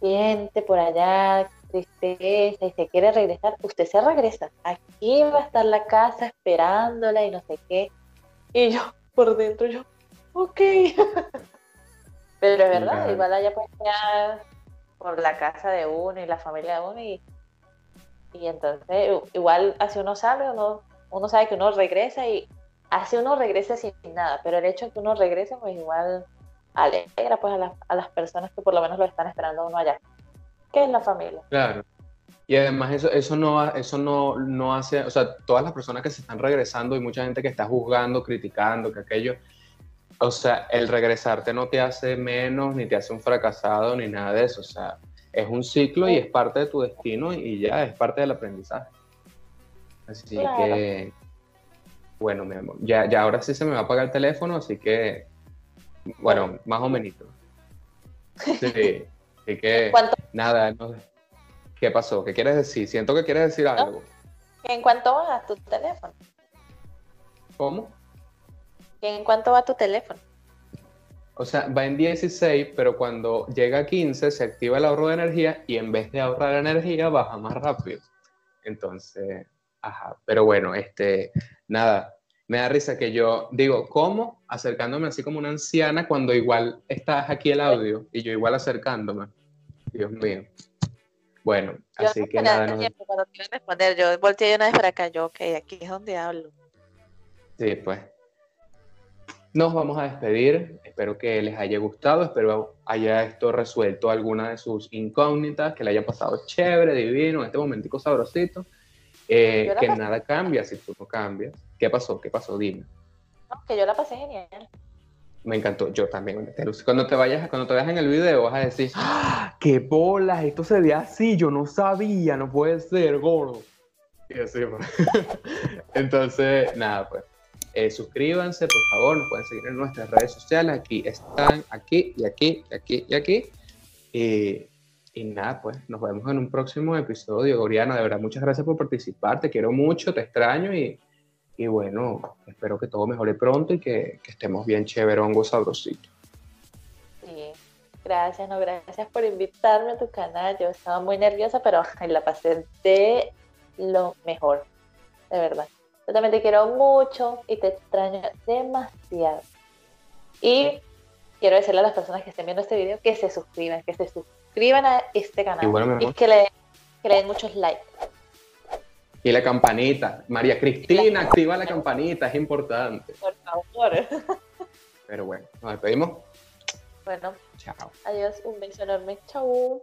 siente por allá tristeza y se quiere regresar, usted se regresa. Aquí va a estar la casa esperándola y no sé qué. Y yo por dentro, yo, ok. Pero es verdad, igual allá quedar por la casa de uno y la familia de uno y, y entonces igual así uno sabe, uno, uno sabe que uno regresa y así uno regresa sin nada, pero el hecho de que uno regrese pues igual alegra pues a, las personas que por lo menos lo están esperando uno allá, que es la familia. Claro. Y además eso, eso, no, eso no, no hace, o sea, todas las personas que se están regresando y mucha gente que está juzgando, criticando, que aquello, o sea, el regresarte no te hace menos, ni te hace un fracasado, ni nada de eso, o sea, es un ciclo y es parte de tu destino y ya es parte del aprendizaje. Así que, bueno, mi amor, ya, ya ahora sí se me va a apagar el teléfono, así que, bueno, más o menos. Sí, así que, nada, no, ¿qué pasó? ¿Qué quieres decir? Siento que quieres decir algo. ¿En cuánto va tu teléfono? ¿Cómo? ¿En cuánto va tu teléfono? O sea, va en 16, pero cuando llega a 15 se activa el ahorro de energía y en vez de ahorrar energía baja más rápido. Entonces, ajá. Pero bueno, este, nada, me da risa que yo digo, ¿cómo? Acercándome así como una anciana cuando igual estás aquí el audio y yo igual acercándome. Dios mío. Bueno, así que nada. No... Cuando te responder, yo volteé una vez para acá, yo, ok, aquí es donde hablo. Sí, pues. Nos vamos a despedir. Espero que les haya gustado. Espero haya esto resuelto alguna de sus incógnitas, que le haya pasado chévere, divino, en este momentico sabrosito. Eh, que nada cambia si tú no cambias. ¿Qué pasó? ¿Qué pasó? Dime. No, que yo la pasé genial. Me encantó, yo también. Cuando te vayas, cuando te veas en el video, vas a decir, ¡Ah, ¡qué bolas! Esto se ve así, yo no sabía, no puede ser, gordo. Y así, pues. Entonces, nada, pues. Eh, suscríbanse, por favor, nos pueden seguir en nuestras redes sociales. Aquí están, aquí y aquí y aquí y aquí. y nada, pues nos vemos en un próximo episodio. Oriana, de verdad, muchas gracias por participar. Te quiero mucho, te extraño y, y bueno, espero que todo mejore pronto y que, que estemos bien chéverongo, sabrosito. Sí, gracias, no, gracias por invitarme a tu canal. Yo estaba muy nerviosa, pero la pasé de lo mejor, de verdad. Yo también te quiero mucho y te extraño demasiado. Y quiero decirle a las personas que estén viendo este video que se suscriban, que se suscriban a este canal y, que, le, que le den muchos likes. Y la campanita. María Cristina, activa la campanita, es importante. Por favor. Pero bueno, nos despedimos. Bueno. Chao. Adiós, un beso enorme. Chao.